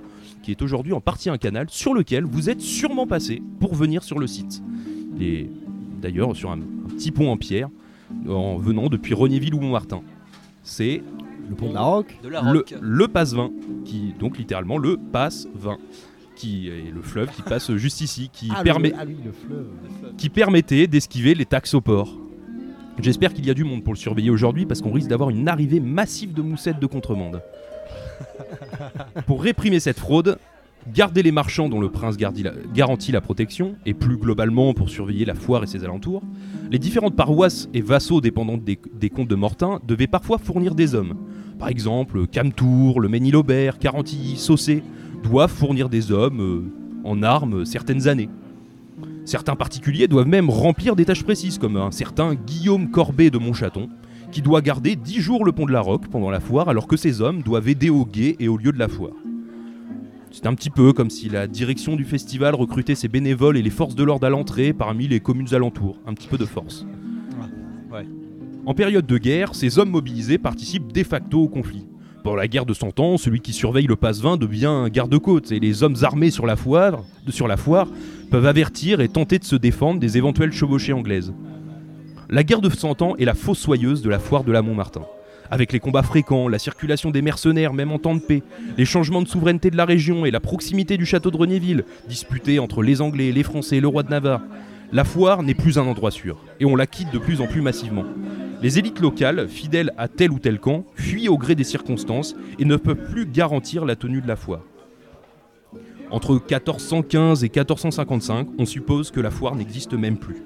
qui est aujourd'hui en partie un canal sur lequel vous êtes sûrement passé pour venir sur le site. Et d'ailleurs sur un, un petit pont en pierre en venant depuis Renéville ou Montmartin. C'est Le pont de la Roque De la le, rock. le passe-vin, qui donc littéralement le passe-vin, qui est le fleuve qui passe [laughs] juste ici, qui, ah, permet, le, ah oui, le fleuve. qui permettait d'esquiver les taxes au port. J'espère qu'il y a du monde pour le surveiller aujourd'hui parce qu'on risque d'avoir une arrivée massive de moussettes de contrebande. [laughs] pour réprimer cette fraude, garder les marchands dont le prince garantit la protection, et plus globalement pour surveiller la foire et ses alentours, les différentes paroisses et vassaux dépendants des, comtes de Mortain devaient parfois fournir des hommes. Par exemple, Camtour, le Ménil-Aubert, Carantilly, Saucé doivent fournir des hommes euh, en armes certaines années. Certains particuliers doivent même remplir des tâches précises, comme un certain Guillaume Corbet de Montchaton, qui doit garder 10 jours le pont de la Roque pendant la foire, alors que ces hommes doivent aider au guet et au lieu de la foire. C'est un petit peu comme si la direction du festival recrutait ses bénévoles et les forces de l'ordre à l'entrée parmi les communes alentours. Un petit peu de force. Ouais. En période de guerre, ces hommes mobilisés participent de facto au conflit. Pendant la guerre de Cent Ans, celui qui surveille le passe-vin devient un garde-côte et les hommes armés sur la, foire, sur la foire peuvent avertir et tenter de se défendre des éventuelles chevauchées anglaises. La guerre de Cent Ans est la fossoyeuse de la foire de la Montmartin. Avec les combats fréquents, la circulation des mercenaires même en temps de paix, les changements de souveraineté de la région et la proximité du château de Renéville, disputé entre les Anglais, les Français et le roi de Navarre, la foire n'est plus un endroit sûr, et on la quitte de plus en plus massivement. Les élites locales, fidèles à tel ou tel camp, fuient au gré des circonstances et ne peuvent plus garantir la tenue de la foire. Entre 1415 et 1455, on suppose que la foire n'existe même plus.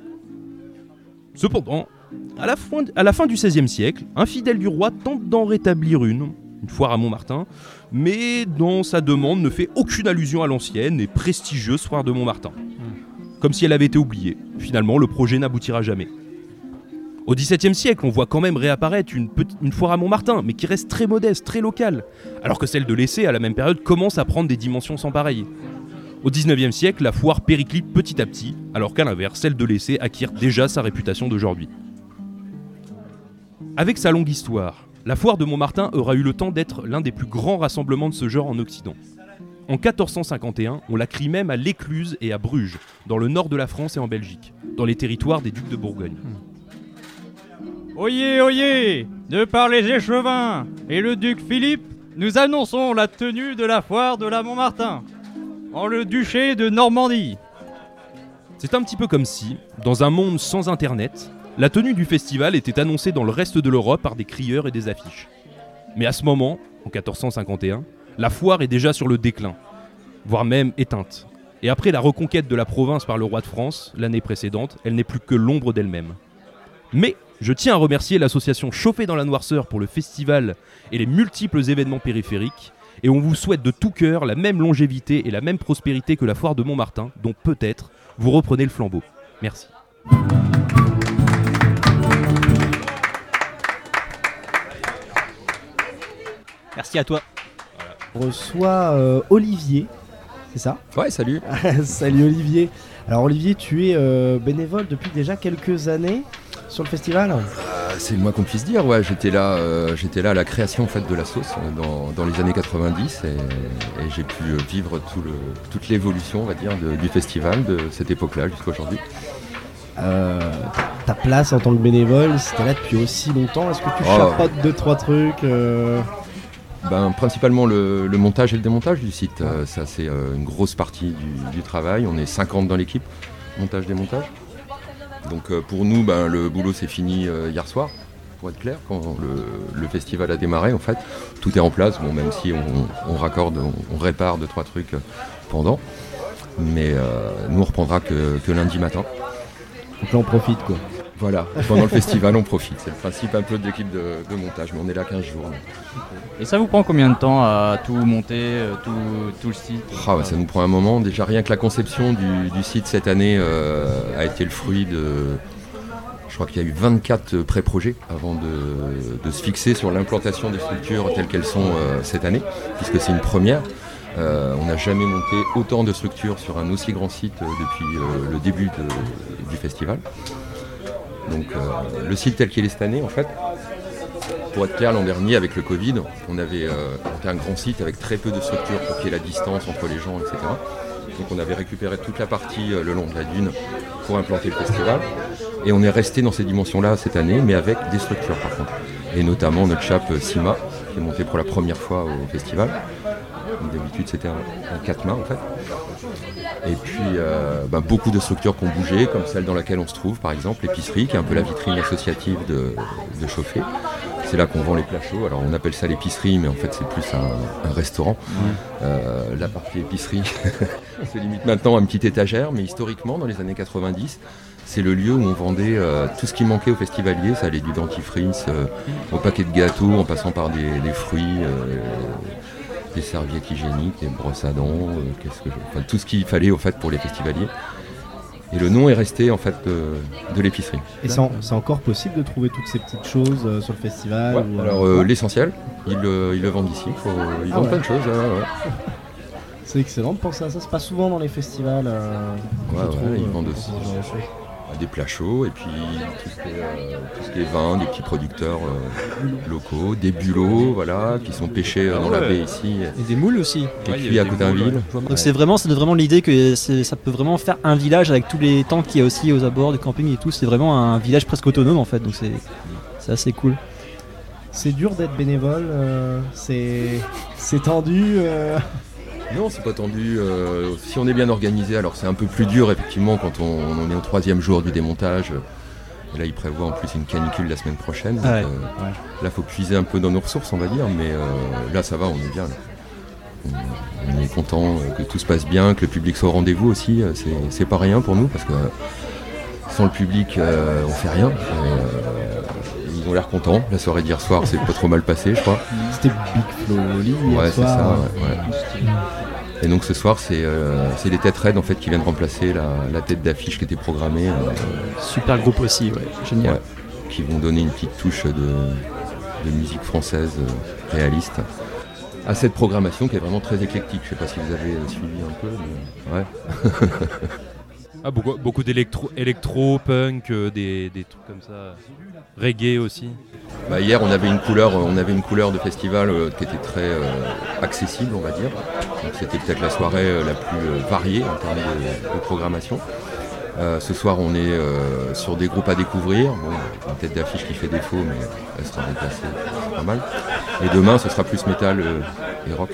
Cependant, à la, fin, à la fin du XVIe siècle, un fidèle du roi tente d'en rétablir une, une foire à Montmartin, mais dans sa demande ne fait aucune allusion à l'ancienne et prestigieuse foire de Montmartin. Comme si elle avait été oubliée. Finalement, le projet n'aboutira jamais. Au XVIIe siècle, on voit quand même réapparaître une, petite- une foire à Montmartin, mais qui reste très modeste, très locale, alors que celle de l'Essai, à la même période, commence à prendre des dimensions sans pareil. Au XIXe siècle, la foire périclite petit à petit, alors qu'à l'inverse, celle de l'Essai acquiert déjà sa réputation d'aujourd'hui. Avec sa longue histoire, la foire de Montmartin aura eu le temps d'être l'un des plus grands rassemblements de ce genre en Occident. En 1451, on la crie même à l'Écluse et à Bruges, dans le nord de la France et en Belgique, dans les territoires des ducs de Bourgogne. Oyez, oyez De par les échevins et le duc Philippe, nous annonçons la tenue de la foire de la Montmartin, en le duché de Normandie. C'est un petit peu comme si, dans un monde sans internet, la tenue du festival était annoncée dans le reste de l'Europe par des crieurs et des affiches. Mais à ce moment, en 1451, la foire est déjà sur le déclin, voire même éteinte. Et après la reconquête de la province par le roi de France, l'année précédente, elle n'est plus que l'ombre d'elle-même. Mais je tiens à remercier l'association Chauffée dans la Noirceur pour le festival et les multiples événements périphériques, et on vous souhaite de tout cœur la même longévité et la même prospérité que la foire de Montmartin, dont peut-être vous reprenez le flambeau. Merci. Merci à toi. On reçoit euh, Olivier, c'est ça? Ouais, salut. [laughs] Salut Olivier. Alors Olivier, tu es euh, bénévole depuis déjà quelques années sur le festival? Euh, c'est le moins qu'on puisse dire. Ouais, j'étais là, euh, j'étais là à la création en fait de la sauce dans, dans les années 90 et, et j'ai pu vivre tout le, toute l'évolution, on va dire, de- du festival de cette époque-là jusqu'à aujourd'hui. Euh, Ta place en tant que bénévole, c'était là depuis aussi longtemps. Est-ce que tu Oh. chapeautes deux trois trucs euh, Ben, principalement le, montage et le démontage du site. Euh, ça, c'est euh, une grosse partie du, travail. On est 50 dans l'équipe, montage démontage. Donc euh, pour nous, ben, le boulot s'est fini hier soir. Pour être clair, quand le, festival a démarré, en fait, tout est en place. Bon, même si on, raccorde, on, on répare deux trois trucs pendant, mais nous on reprendra que, que lundi matin. Donc là on profite quoi. Voilà, pendant le festival, on profite. C'est le principe un peu de l'équipe de, de montage, mais on est là 15 jours. Et ça vous prend combien de temps à tout monter, euh, tout, tout le site Ah ouais, ça nous prend un moment. Déjà, rien que la conception du, du site cette année euh, a été le fruit de, Je crois qu'il y a eu 24 pré-projets avant de, de se fixer sur l'implantation des structures telles qu'elles sont euh, cette année, puisque c'est une première. Euh, on n'a jamais monté autant de structures sur un aussi grand site euh, depuis euh, le début de- du festival. Donc euh, le site tel qu'il est cette année, en fait, pour être clair, l'an dernier, avec le Covid, on avait euh, un grand site avec très peu de structures pour qu'il y ait la distance entre les gens, etc. Donc on avait récupéré toute la partie euh, le long de la dune pour implanter le festival. Et on est resté dans ces dimensions-là cette année, mais avec des structures par contre. Et notamment notre chape Sima, qui est montée pour la première fois au festival. D'habitude c'était en, en quatre mains en fait. Et puis euh, ben, beaucoup de structures qui ont bougé, comme celle dans laquelle on se trouve par exemple, l'épicerie, qui est un peu la vitrine associative de, de Chauffé. C'est là qu'on vend les plats chauds. Alors on appelle ça l'épicerie, mais en fait c'est plus un, un restaurant. Euh, la partie épicerie [laughs] se limite maintenant à une petite étagère, mais historiquement, dans les années 90, c'est le lieu où on vendait euh, tout ce qui manquait aux festivaliers. Ça allait du dentifrice euh, au paquet de gâteaux, en passant par des, des fruits, euh, des serviettes hygiéniques, des brosses à dents, euh, qu'est-ce que je- enfin, tout ce qu'il fallait au fait pour les festivaliers. Et le nom est resté en fait de, de l'épicerie. Et c'est en- c'est encore possible de trouver toutes ces petites choses euh, sur le festival Ouais, ou, euh, alors euh, l'essentiel, ils, le- ils le vendent ici. Faut- ils Ah vendent ouais. plein de choses. ouais, ouais. C'est excellent de penser à ça, c'est pas souvent dans les festivals. euh, je trouve, ils euh, vendent aussi. Des plats chauds et puis tout ce qui est, euh, tout ce qui est vin, des petits producteurs euh, locaux, des bulots voilà, qui sont pêchés euh, dans la ouais. baie ici Et des moules aussi. et Ouais, a à Coutainville. Donc c'est vraiment, vraiment l'idée que ça peut vraiment faire un village avec tous les tentes qu'il y a aussi aux abords du camping et tout. C'est vraiment un village presque autonome en fait. Donc c'est c'est assez cool. C'est dur d'être bénévole, euh, c'est c'est tendu. Non, c'est pas tendu. euh, si on est bien organisé, alors c'est un peu plus dur effectivement quand on, on est au troisième jour du démontage. Et là, il prévoit en plus une canicule la semaine prochaine. donc, Ouais. euh, Ouais. Là, faut puiser un peu dans nos ressources, on va dire, mais euh, là, ça va, on est bien. là. On, on est content euh, que tout se passe bien, que le public soit au rendez-vous aussi. C'est, c'est pas rien pour nous parce que sans le public, euh, on fait rien. Ils ont l'air contents. La soirée d'hier soir, c'est pas trop mal passé, je crois. C'était Big Flow Ouais, c'est ça. ouais. Et donc ce soir, c'est, euh, les têtes raides en fait qui viennent remplacer la, la tête d'affiche qui était programmée, euh, Super groupe aussi, ouais. Génial. ouais, qui vont donner une petite touche de, de musique française euh, réaliste à cette programmation qui est vraiment très éclectique. Je sais pas si vous avez euh, suivi un peu, mais ouais. [laughs] Ah, beaucoup, beaucoup d'électro, électro, punk, euh, des, des trucs comme ça. Reggae aussi. Bah, hier, on avait une couleur, on avait une couleur de festival euh, qui était très euh, accessible, on va dire. C'était peut-être la soirée euh, la plus euh, variée en termes de, programmation. Euh, ce soir, on est euh, sur des groupes à découvrir. Bon, une tête d'affiche qui fait défaut, mais elle sera déplacée, pas mal. Et demain, ce sera plus métal euh, et rock.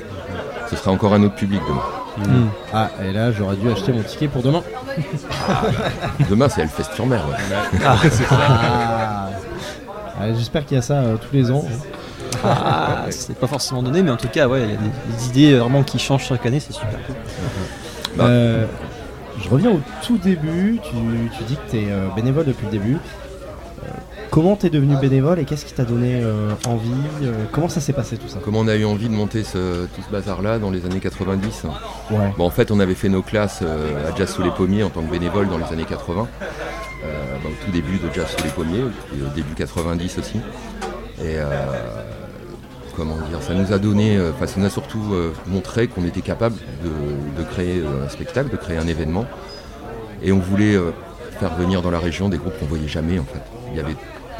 Ce sera encore un autre public demain. Mm. Ah, et là j'aurais dû acheter mon ticket pour demain. [laughs] Demain, c'est Hellfest sur mer. ouais. Ah. [laughs] Ah, J'espère qu'il y a ça euh, tous les ans. Ah, c'est pas forcément donné, mais en tout cas, ouais, il y a des, des idées euh, vraiment qui changent chaque année, c'est super cool. Bah. Euh, je reviens au tout début. Tu, tu dis que tu es bénévole depuis le début. Comment tu es devenu bénévole et qu'est-ce qui t'a donné euh, envie euh, Comment ça s'est passé tout ça? Comment on a eu envie de monter ce- tout ce bazar-là dans les années 90 Ouais. Bon, en fait, on avait fait nos classes euh, à Jazz sous les pommiers en tant que bénévole dans les années 80. Euh, bah, au tout début de Jazz sous les pommiers, et au début 90 aussi. Et comment dire, ça nous a donné, enfin, ça nous a surtout montré qu'on était capable de, de créer un spectacle, de créer un événement. Et on voulait faire venir dans la région des groupes qu'on voyait jamais en fait. Il y avait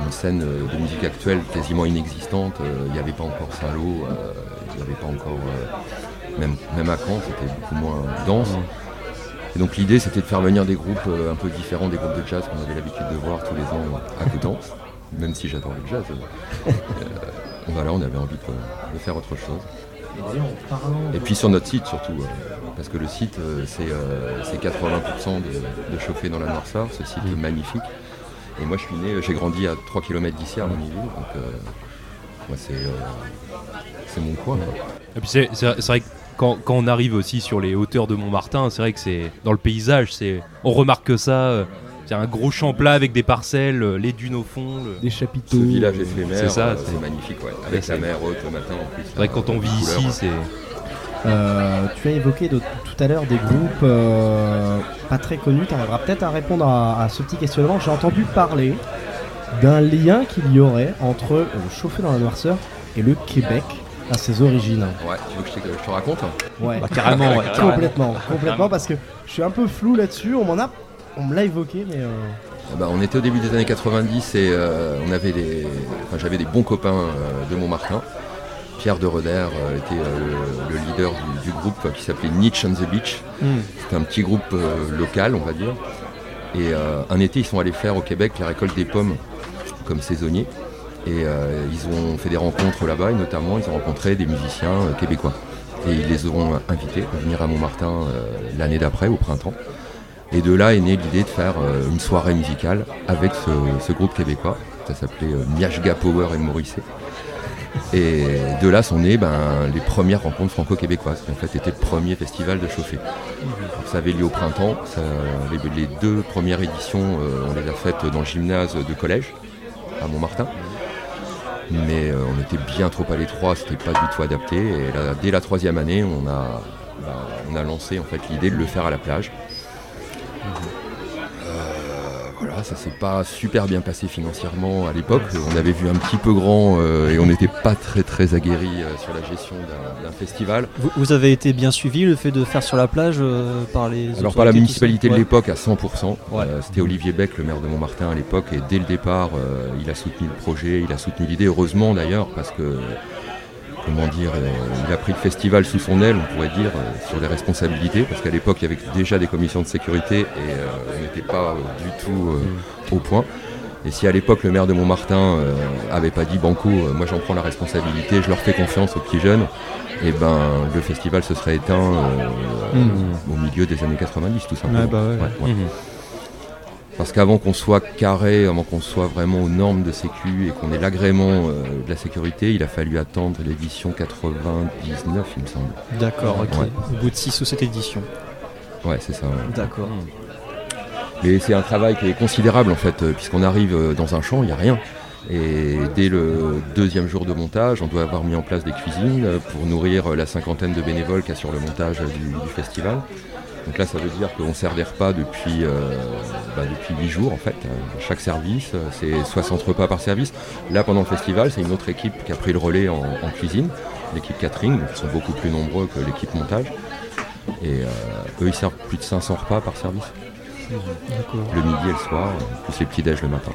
une scène euh, de musique actuelle quasiment inexistante. euh, il n'y avait pas encore Saint-Lô, euh, il n'y avait pas encore. même, même à Caen, c'était beaucoup moins dense. Et donc l'idée c'était de faire venir des groupes un peu différents des groupes de jazz qu'on avait l'habitude de voir tous les ans à Coutances, même si j'adore le jazz. euh, voilà, on avait envie de, de faire autre chose. Et puis sur notre site surtout, parce que le site c'est euh, c'est 80% de, de chauffer dans la noirceur, ce site est magnifique. Et moi je suis né, j'ai grandi à 3 km d'ici à Armigville, donc euh, moi c'est euh, c'est mon coin. quoi. Et puis c'est, vrai que quand, quand on arrive aussi sur les hauteurs de Montmartin, c'est vrai que c'est dans le paysage, c'est, on remarque que ça. euh, C'est un gros champ plat avec des parcelles, euh, les dunes au fond. le- des chapiteaux. Ce village éphémère, C'est ça, euh, c'est- magnifique, ouais. avec la mer haute le matin en plus. C'est vrai que quand on vit ici, c'est. Euh, tu as évoqué de- tout à l'heure des groupes euh, pas très connus. Tu arriveras peut-être à répondre à, à ce petit questionnement. J'ai entendu parler d'un lien qu'il y aurait entre euh, chauffer dans la noirceur et le Québec à ses origines. Ouais, tu veux que je te, je te raconte Ouais, Bah, carrément, ouais, carrément. complètement, complètement, parce que je suis un peu flou là-dessus. On m'en a, on me l'a évoqué, mais euh, Eh ben, On était au début des années 90 et euh, on avait des, enfin, j'avais des bons copains euh, de Montmartin. Pierre de Roder euh, était euh, le, le leader du, du groupe euh, qui s'appelait Nietzsche on the Beach. C'était un petit groupe local, on va dire. Et un été, ils sont allés faire au Québec la récolte des pommes comme saisonniers. Et euh, ils ont fait des rencontres là-bas et notamment ils ont rencontré des musiciens euh, québécois. Et ils les ont invités à venir à Montmartin euh, l'année d'après, au printemps. Et de là est née l'idée de faire une soirée musicale avec ce, ce groupe québécois. Ça s'appelait Miashga Power et Morrissey. Et de là sont nées ben, les premières rencontres franco-québécoises, qui en fait le premier festival de chauffé. Donc, ça avait lieu au printemps. Les, deux premières éditions, euh, on les a faites dans le gymnase de collège à Montmartin. Mais euh, on était bien trop à l'étroit, c'était pas du tout adapté. Et dès la troisième année, on a, bah, on a lancé en fait l'idée de le faire à la plage. Voilà, ça s'est pas super bien passé financièrement à l'époque. On avait vu un petit peu grand euh, et on n'était pas très très aguerri euh, sur la gestion d'un- festival. Vous, vous avez été bien suivi le fait de faire sur la plage euh, par les Alors par la municipalité de Ouais. l'époque à 100%. Ouais. Euh, C'était Olivier Beck, le maire de Montmartin à l'époque, et dès le départ, euh, il a soutenu le projet, il a soutenu l'idée, heureusement d'ailleurs, parce que, comment dire, euh, il a pris le festival sous son aile, on pourrait dire, euh, sur les responsabilités, parce qu'à l'époque, il y avait déjà des commissions de sécurité et euh, on n'était pas du tout au point. Et si à l'époque le maire de Montmartin avait pas dit Banco, moi j'en prends la responsabilité, je leur fais confiance aux petits jeunes, et ben le festival se serait éteint euh, Mhm. au milieu des années 90 tout simplement. Bah ouais. Ouais, ouais. Parce qu'avant qu'on soit carré, avant qu'on soit vraiment aux normes de sécu et qu'on ait l'agrément euh, de la sécurité, il a fallu attendre l'édition 99 il me semble. D'accord, ok. Ouais. Au bout de 6 ou 7 éditions. Ouais c'est ça. ouais. D'accord. Mais c'est un travail qui est considérable en fait, euh, puisqu'on arrive euh, dans un champ, il n'y a rien. Et dès le deuxième jour de montage, on doit avoir mis en place des cuisines pour nourrir la cinquantaine de bénévoles qui assurent le montage euh, du, du festival. Donc là, ça veut dire qu'on sert des repas depuis, euh, bah, depuis 8 jours en fait. Euh, Chaque service, c'est 60 repas par service. Là, pendant le festival, c'est une autre équipe qui a pris le relais en, en cuisine, l'équipe catering, ils sont beaucoup plus nombreux que l'équipe montage. Et euh, eux, ils servent plus de 500 repas par service le midi et le soir, plus les petits déj le matin.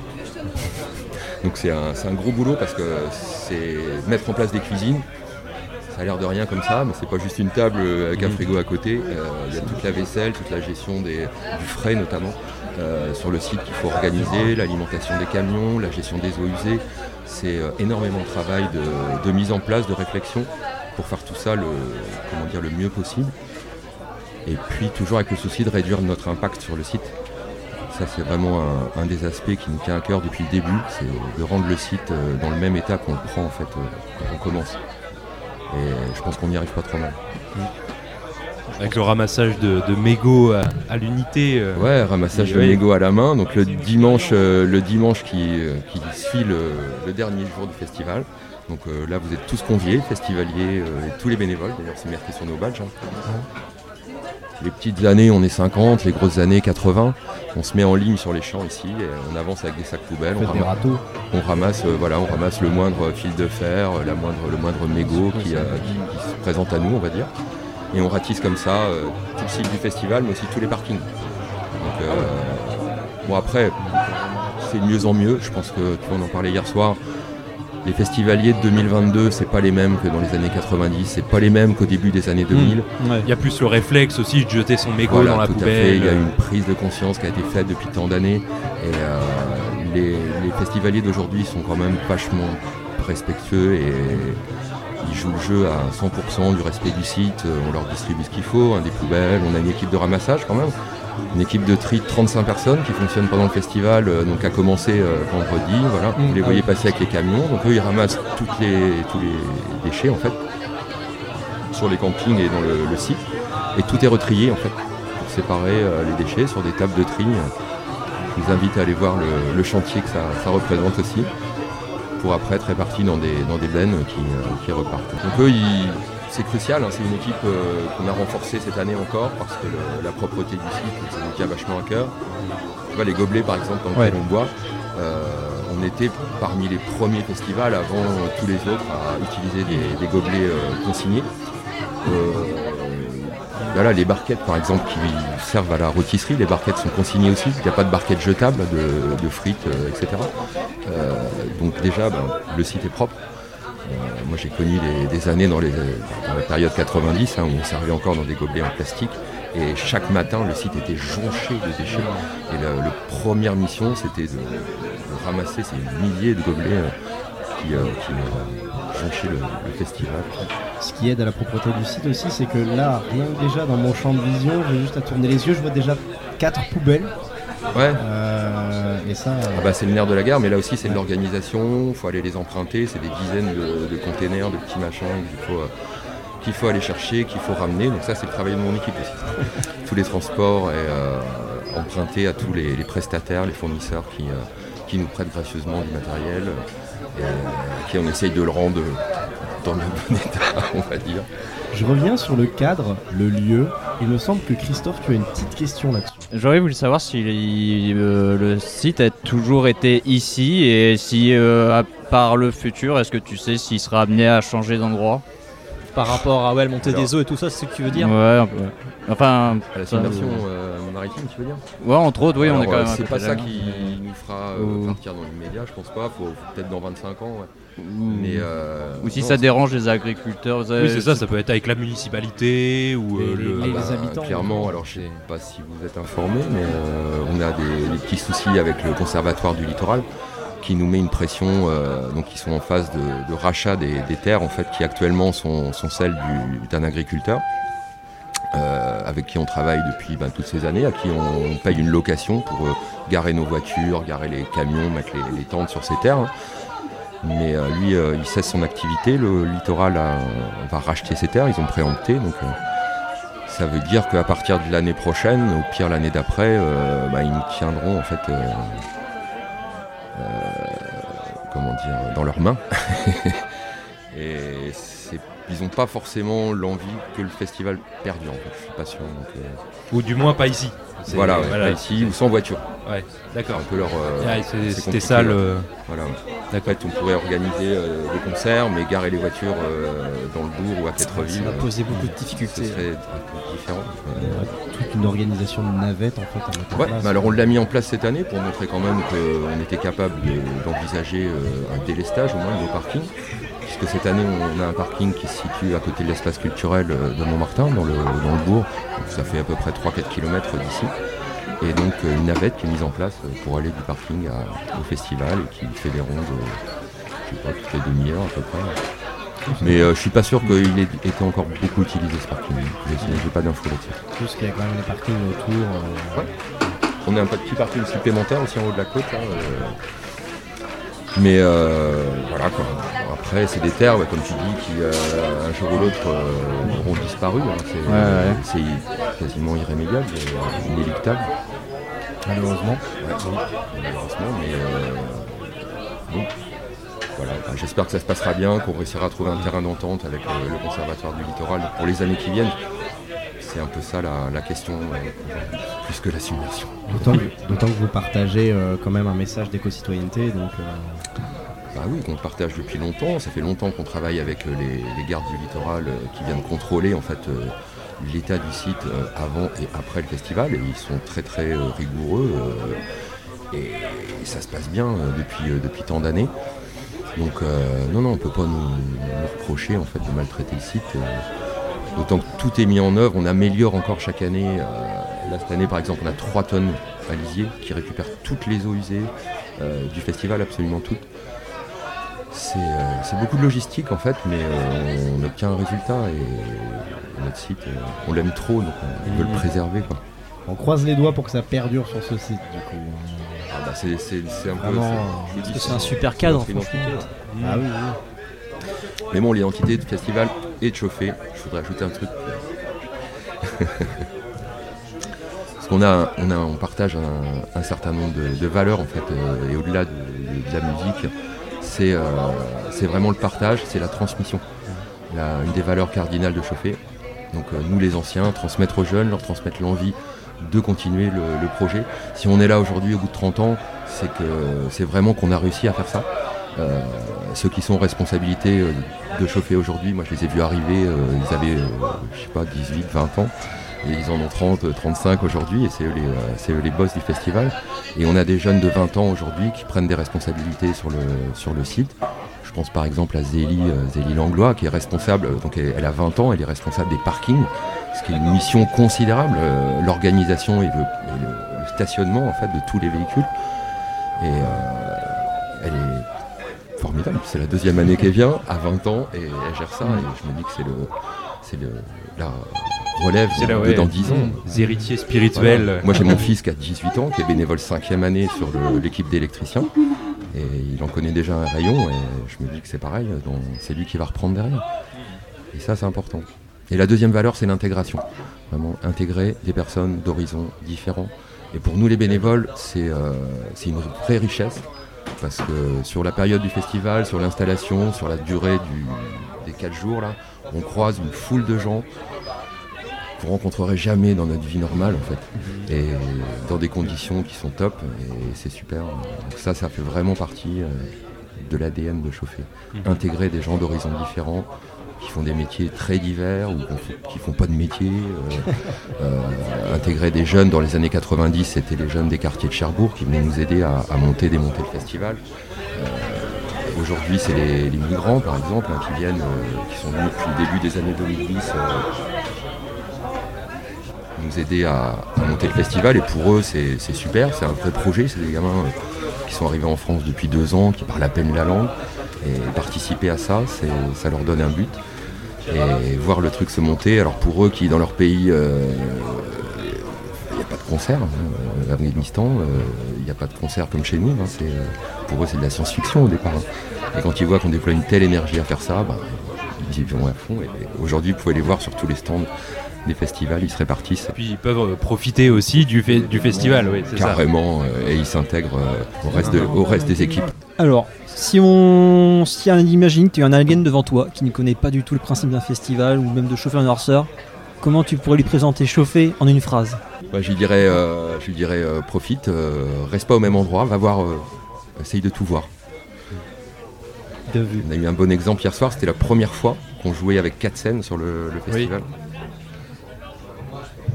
[laughs] Donc c'est un, c'est un gros boulot parce que c'est mettre en place des cuisines. Ça a l'air de rien comme ça, mais c'est pas juste une table euh, avec un frigo à côté. Euh, Il y a toute la vaisselle, toute la gestion des, du frais notamment. euh, sur le site qu'il faut organiser, l'alimentation des camions, la gestion des eaux usées. C'est énormément de travail de, de mise en place, de réflexion pour faire tout ça le, comment dire, le mieux possible. Et puis toujours avec le souci de réduire notre impact sur le site. Ça c'est vraiment un, un des aspects qui nous tient à cœur depuis le début, c'est de rendre le site dans le même état qu'on le prend en fait quand on commence. Et je pense qu'on n'y arrive pas trop mal. Avec le ramassage de, de mégots à, à l'unité. euh, Ouais, ramassage de mégots à la main. Donc le dimanche, euh, le dimanche qui, euh, qui suit le, le dernier jour du festival. Donc euh, là, vous êtes tous conviés, festivaliers et tous les bénévoles. D'ailleurs, c'est marqué sur nos badges. hein. Les petites années, on est 50. Les grosses années, 80. On se met en ligne sur les champs ici et on avance avec des sacs poubelles. On ramasse, ramasse, euh, voilà, on ramasse le moindre fil de fer, euh, la moindre, le moindre mégot qui, euh, qui- qui se présente à nous, on va dire. Et on ratisse comme ça euh, tout le site du festival, mais aussi tous les parkings. Donc, euh, bon après, c'est de mieux en mieux. Je pense que tu vois, on en parlait hier soir. Les festivaliers de 2022, c'est pas les mêmes que dans les années 90, c'est pas les mêmes qu'au début des années 2000. Ouais. Il y a plus le réflexe aussi de jeter son mégot Voilà, dans la tout poubelle. à fait. Il y a une prise de conscience qui a été faite depuis tant d'années. Et euh, les, les festivaliers d'aujourd'hui sont quand même vachement respectueux et ils jouent le jeu à 100% du respect du site. Euh, On leur distribue ce qu'il faut, hein, des poubelles. On a une équipe de ramassage quand même. Une équipe de tri de 35 personnes qui fonctionne pendant le festival, euh, donc a commencé euh, vendredi. Voilà. Vous les voyez passer avec les camions. Donc eux, ils ramassent toutes les, tous les déchets en fait sur les campings et dans le, le site. Et tout est retrié en fait pour séparer euh, les déchets sur des tables de tri. Je vous invite à aller voir le, le chantier que ça, ça représente aussi pour après être réparti dans des, dans des bennes qui, qui repartent. Donc eux, ils- c'est crucial, hein, c'est une équipe euh, qu'on a renforcée cette année encore parce que le- la propreté du site, ça nous tient vachement à cœur. Tu vois, les gobelets par exemple dans lesquels on boit, Euh, on était parmi les premiers festivals avant tous les autres à utiliser des, des gobelets euh, consignés. Voilà, les barquettes par exemple qui servent à la rôtisserie, les barquettes sont consignées aussi, il n'y a pas de barquettes jetables de, de frites, euh, etc. Euh, donc déjà, ben, le site est propre. Euh, moi j'ai connu des, années dans, la période 90 hein, où on servait encore dans des gobelets en plastique et chaque matin le site était jonché de déchets. Et la, première mission c'était de, de ramasser ces milliers de gobelets euh, qui, euh, qui euh, jonchaient le, le festival. Ce qui aide à la propreté du site aussi, c'est que là, rien que déjà dans mon champ de vision, j'ai juste à tourner les yeux, je vois déjà quatre poubelles. Ouais, Euh, et ça, Ah bah, c'est le nerf de la guerre, mais là aussi c'est de l'organisation, il faut aller les emprunter, c'est des dizaines de, de containers, de petits machins qu'il faut, euh, qu'il faut aller chercher, qu'il faut ramener. Donc ça c'est le travail de mon équipe aussi. [laughs] tous les transports et euh, emprunter à tous les, les prestataires, les fournisseurs qui, qui nous prêtent gracieusement du matériel et euh, qui on essaye de le rendre dans le bon état, on va dire. je reviens sur le cadre, le lieu. Il me semble que Christophe, tu as une petite question là-dessus. J'aurais voulu savoir si euh, le site a toujours été ici et si, euh, à part le futur, est-ce que tu sais s'il sera amené à changer d'endroit? Par rapport à ouais, la montée Alors- des eaux et tout ça, c'est ce que tu veux dire? Ouais, un peu. Enfin, À la ça, simulation euh, maritime, tu veux dire? Ouais, entre autres, oui, on est quand euh, même. C'est pas ça qui. Nous fera euh, Ou- partir dans l'immédiat, je pense pas. Faut, faut peut-être dans 25 ans. ouais. Mais euh, ou si non, ça dérange les agriculteurs. vous Oui, c'est ça, ça peut être avec la municipalité ou euh, Les- le. les- bah, habitants, Clairement, alors je sais pas si vous êtes informés, mais euh, on a des, des petits soucis avec le conservatoire du littoral qui nous met une pression, euh, donc ils sont en phase de, de rachat des, des terres en fait qui actuellement sont, sont celles du- d'un agriculteur. Euh, avec qui on travaille depuis ben, toutes ces années, à qui on, paye une location pour euh, garer nos voitures, garer les camions, mettre les, tentes sur ces terres. hein. Mais euh, lui, il cesse son activité. Le littoral va racheter ses terres. Ils ont préempté. Donc, ça veut dire qu'à partir de l'année prochaine, au pire l'année d'après, bah, ils nous tiendront en fait, comment dire, dans leurs mains. [laughs] ils n'ont pas forcément l'envie que le festival perdure. En fait. Je suis pas sûr. donc, euh, Ou du moins pas ici. Voilà, ouais, pas ici ou sans voiture. Ouais, C'est d'accord. un peu leur. euh, c'est C'était ça le. Voilà. En D'accord. fait, on pourrait organiser euh, des concerts, mais garer les voitures euh, dans le bourg ou à Ça Quattreville, va euh, poser beaucoup de ce difficultés. serait un peu différent. Euh, Toute une organisation de navette en fait en Ouais, alors on l'a mis en place cette année pour montrer quand même qu'on était capable de- d'envisager euh, un délestage au moins de nos parkings. Puisque cette année on a un parking qui se situe à côté de l'espace culturel euh, de Montmartin, dans le, dans le bourg. Donc, ça fait à peu près 3-4 km d'ici. Et donc euh, une navette qui est mise en place euh, pour aller du parking à- au festival et qui fait des rondes, je sais pas, toutes les demi-heures à peu près. Mais euh, je suis pas sûr qu'il ait été encore beaucoup utilisé ce parking. J'ai pas d'infos là-dessus. Plus qu'il y a quand même les parkings autour. euh, On a un petit parking supplémentaire aussi en haut de la côte. là, euh. Mais euh, voilà quoi. Après, c'est des terres, comme tu dis, qui euh, un jour ou l'autre euh, auront disparu. hein. C'est Ouais, ouais. c'est quasiment irrémédiable, inéluctable. malheureusement. Ouais, oui, malheureusement, mais bon. Voilà, j'espère que ça se passera bien, qu'on réussira à trouver un terrain d'entente avec le, le conservatoire du littoral pour les années qui viennent. C'est un peu ça la, la question, euh, plus que la simulation. D'autant que, vous partagez euh, quand même un message d'éco-citoyenneté. Donc, euh, Bah oui, qu'on partage depuis longtemps. Ça fait longtemps qu'on travaille avec euh, les, gardes du littoral euh, qui viennent contrôler en fait euh, l'état du site avant et après le festival. Ils sont très très rigoureux et ça se passe bien depuis, depuis tant d'années. Donc non, non, on peut pas nous, reprocher en fait de maltraiter le site. D'autant que tout est mis en œuvre, on améliore encore chaque année. là cette année par exemple on a 3 tonnes à qui récupèrent toutes les eaux usées du festival, absolument toutes. C'est euh, c'est beaucoup de logistique en fait, mais euh, on obtient un résultat et notre site, euh, on l'aime trop, donc on veut Mhm. le préserver. Quoi. on croise les doigts pour que ça perdure sur ce site. Du coup. Ah bah, c'est un. Vraiment, c'est- un super cadre, franchement. Ah oui, oui. Mais bon, l'identité de festival et de chauffer, je voudrais ajouter un truc. [laughs] Parce qu'on a, on a, on partage un, un certain nombre de, de valeurs en fait, et au-delà de, de- de la musique, c'est euh, c'est vraiment le partage, c'est la transmission. Une des valeurs cardinales de chauffer. Donc euh, nous les anciens, transmettre aux jeunes, leur transmettre l'envie de continuer le, projet. Si on est là aujourd'hui au bout de 30 ans, c'est que c'est vraiment qu'on a réussi à faire ça. Euh, ceux qui sont en responsabilité de chauffer aujourd'hui, moi je les ai vus arriver, ils avaient, je sais pas, 18, 20 ans, ils en ont 30, 35 aujourd'hui, et c'est eux, les, euh, eux les boss du festival. Et on a des jeunes de 20 ans aujourd'hui qui prennent des responsabilités sur le, sur le site. Je pense par exemple à Zélie, euh, Langlois, qui est responsable, euh, donc elle, a 20 ans, elle est responsable des parkings, ce qui est une mission considérable, l'organisation et, le, stationnement en fait de tous les véhicules. Et elle est formidable. C'est la deuxième année qu'elle vient, à 20 ans, et elle gère ça. Et je me dis que c'est le, c'est le, relève là, ouais. dans 10 ans. Les héritiers spirituels. Voilà. Moi j'ai mon fils qui a 18 ans, qui est bénévole cinquième année sur l'équipe d'électriciens. Et il en connaît déjà un rayon et je me dis que c'est pareil, donc c'est lui qui va reprendre derrière. Et ça c'est important. Et la deuxième valeur c'est l'intégration. Vraiment intégrer des personnes d'horizons différents. Et pour nous les bénévoles c'est euh, une vraie richesse. Parce que sur la période du festival, sur l'installation, sur la durée du- des 4 jours, là, on croise une foule de gens qu'on rencontrerait jamais dans notre vie normale en fait. Et dans des conditions qui sont top et c'est super. Donc ça ça fait vraiment partie euh, de l'ADN de chauffer. Intégrer des gens d'horizons différents qui font des métiers très divers ou qui font pas de métier euh, euh, intégrer des jeunes. Dans les années 90 c'était les jeunes des quartiers de Cherbourg qui venaient nous aider à, à monter démonter le festival Euh, Aujourd'hui, c'est les, les migrants, par exemple, hein, qui viennent, qui sont venus depuis le début des années 2010 euh, nous aider à, monter le festival. Et pour eux, c'est super, c'est un vrai projet. C'est des gamins euh, qui sont arrivés en France depuis deux ans, qui parlent à peine la langue. Et participer à ça, ça leur donne un but. Et voir le truc se monter, alors pour eux qui, dans leur pays, euh, il n'y a pas de concert. hein. L'Afghanistan, euh, il n'y a pas de concert comme chez nous. hein. Euh, pour eux, c'est de la science-fiction au départ. hein. Et quand ils voient qu'on déploie une telle énergie à faire ça, bah, ils y vont à fond. Aujourd'hui, vous pouvez les voir sur tous les stands des festivals, ils se répartissent Puis ils peuvent euh, profiter aussi du, fe- du festival, oui, c'est ça. carrément euh, et ils s'intègrent euh, au, reste de- au reste des équipes. Alors, si on, si on imagine que tu as un alien devant toi qui ne connaît pas du tout le principe d'un festival ou même de chauffer un noirceur, comment tu pourrais lui présenter chauffer en une phrase? Bah, je lui dirais, euh, je lui dirais euh, profite, euh, reste pas au même endroit, va voir, euh, essaye de tout voir. De vue. On a eu un bon exemple hier soir, c'était la première fois qu'on jouait avec quatre scènes sur le, le festival.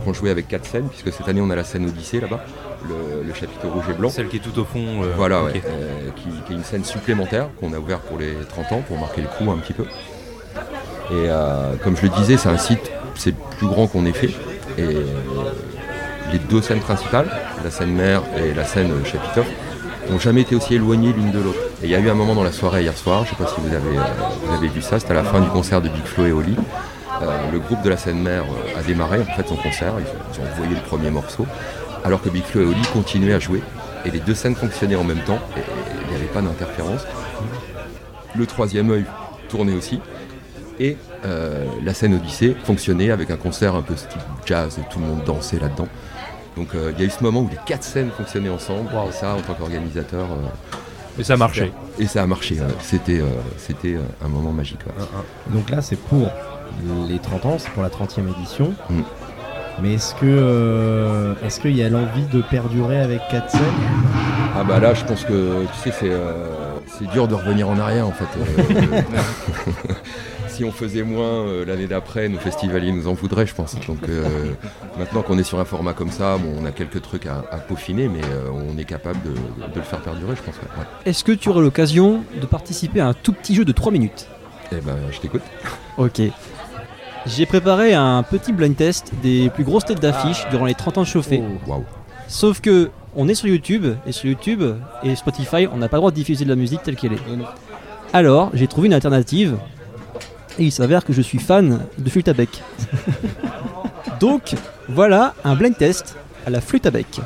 Qu'on jouait avec quatre scènes, puisque cette année on a la scène Odyssée là-bas, le, le chapiteau rouge et blanc. Celle qui est tout au fond. euh, Voilà, ouais, euh, qui, qui est une scène supplémentaire qu'on a ouvert pour les 30 ans, pour marquer le coup un petit peu. Et euh, comme je le disais, c'est un site, c'est le plus grand qu'on ait fait. Et les deux scènes principales, la scène mère et la scène chapiteau, n'ont jamais été aussi éloignées l'une de l'autre. Et il y a eu un moment dans la soirée hier soir, je ne sais pas si vous avez, vous avez vu ça, c'était à la fin du concert de Big Flo et Oli. Euh, le groupe de la scène mère euh, a démarré en fait son concert, ils ont, ils ont envoyé le premier morceau, alors que Big Flo et Oli continuaient à jouer. Et les deux scènes fonctionnaient en même temps, et il n'y avait pas d'interférence. Le troisième œil tournait aussi, et euh, la scène Odyssée fonctionnait avec un concert un peu style jazz, et tout le monde dansait là-dedans. Donc euh, il y a eu ce moment où les quatre scènes fonctionnaient ensemble, et ça en tant qu'organisateur. euh, Et ça a marché. et ça a marché, c'était euh, c'était euh, un moment magique. ouais. Donc là, c'est pour les 30 ans, c'est pour la 30e édition. Mm. Mais est-ce que euh, est-ce qu'il y a l'envie de perdurer avec 4 scènes? Ah bah là je pense que tu sais c'est euh, c'est dur de revenir en arrière en fait. Euh, [laughs] si on faisait moins euh, l'année d'après, nos festivaliers nous en voudraient je pense. Donc euh, maintenant qu'on est sur un format comme ça, bon, on a quelques trucs à, à peaufiner mais euh, on est capable de, de le faire perdurer je pense. ouais. Ouais. Est-ce que tu aurais l'occasion de participer à un tout petit jeu de 3 minutes? Eh ben je t'écoute. Ok. J'ai préparé un petit blind test des plus grosses têtes d'affiche durant les 30 ans de chauffé. Waouh. Sauf que on est sur YouTube et sur YouTube et Spotify, on n'a pas le droit de diffuser de la musique telle qu'elle est. Alors, j'ai trouvé une alternative et il s'avère que je suis fan de flûte à bec. [laughs] Donc, voilà un blind test à la flûte à bec.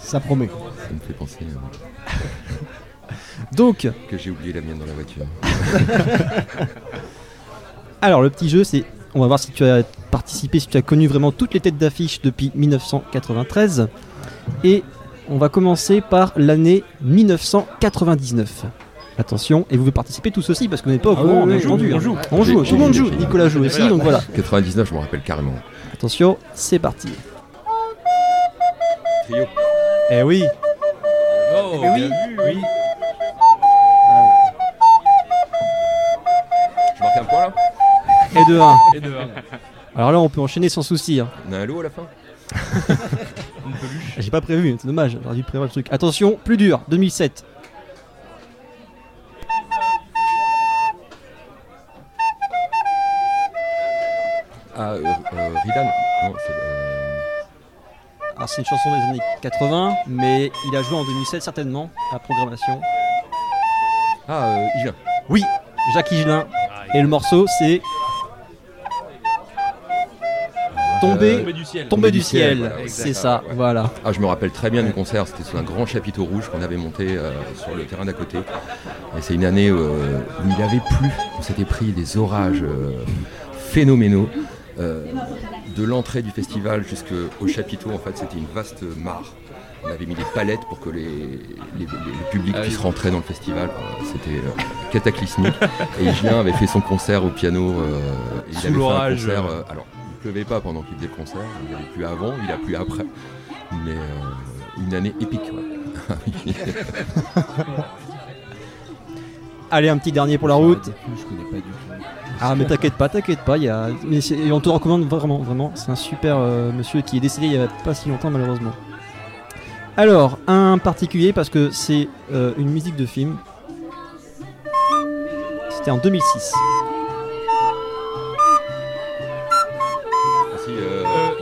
Ça promet. Ça me fait penser euh, [laughs] Donc, que j'ai oublié la mienne dans la voiture. [laughs] alors le petit jeu, c'est on va voir si tu as participé, si tu as connu vraiment toutes les têtes d'affiche depuis 1993. Et on va commencer par l'année 1999. Attention, et vous pouvez participer tous aussi parce qu'on n'est pas au Ah courant, on hein. joue. On joue, J'ai- tout le monde joue. Nicolas joue aussi, donc voilà. 99 je me rappelle carrément. Attention, c'est parti. Trio. Eh oui Oh, Eh oui, bien vu. oui. Et de 1. Et de un. Alors là, on peut enchaîner sans souci. hein. On a un lot à la fin [laughs] J'ai pas prévu, c'est dommage, j'aurais dû prévoir le truc. Attention, plus dur, 2007. Ah, euh, euh, Ridan Non, c'est. euh, Alors c'est une chanson des années 80, mais il a joué en 2007 certainement, à la programmation. Ah, euh, Igelin. Oui, Jacques Higelin. Et le morceau, c'est Tomber, Tombé du ciel. tomber du ciel. voilà, c'est ça, Ouais. voilà. Ah, je me rappelle très bien du concert, c'était sous un grand chapiteau rouge qu'on avait monté euh, sur le terrain d'à côté. Et c'est une année euh, où il avait plu, on s'était pris des orages euh, phénoménaux. Euh, de l'entrée du festival jusqu'au chapiteau, en fait, c'était une vaste mare. On avait mis des palettes pour que les, les, les- le public Ah oui. rentrer dans le festival. Euh, C'était euh, cataclysmique. Et Julien avait fait son concert au piano. euh, et il Sous avait fait un l'orage. concert, euh, alors, pleuvait pas pendant qu'il faisait le concert. Il avait plu avant, il a plu après. Mais euh, une année épique. ouais. [laughs] Allez, un petit dernier pour la route. Je connais pas du tout. Ah mais t'inquiète pas, t'inquiète pas, il y a... mais et on te recommande vraiment, vraiment, c'est un super euh, monsieur qui est décédé il y a pas si longtemps malheureusement. Alors, un particulier parce que c'est euh, une musique de film. C'était en 2006.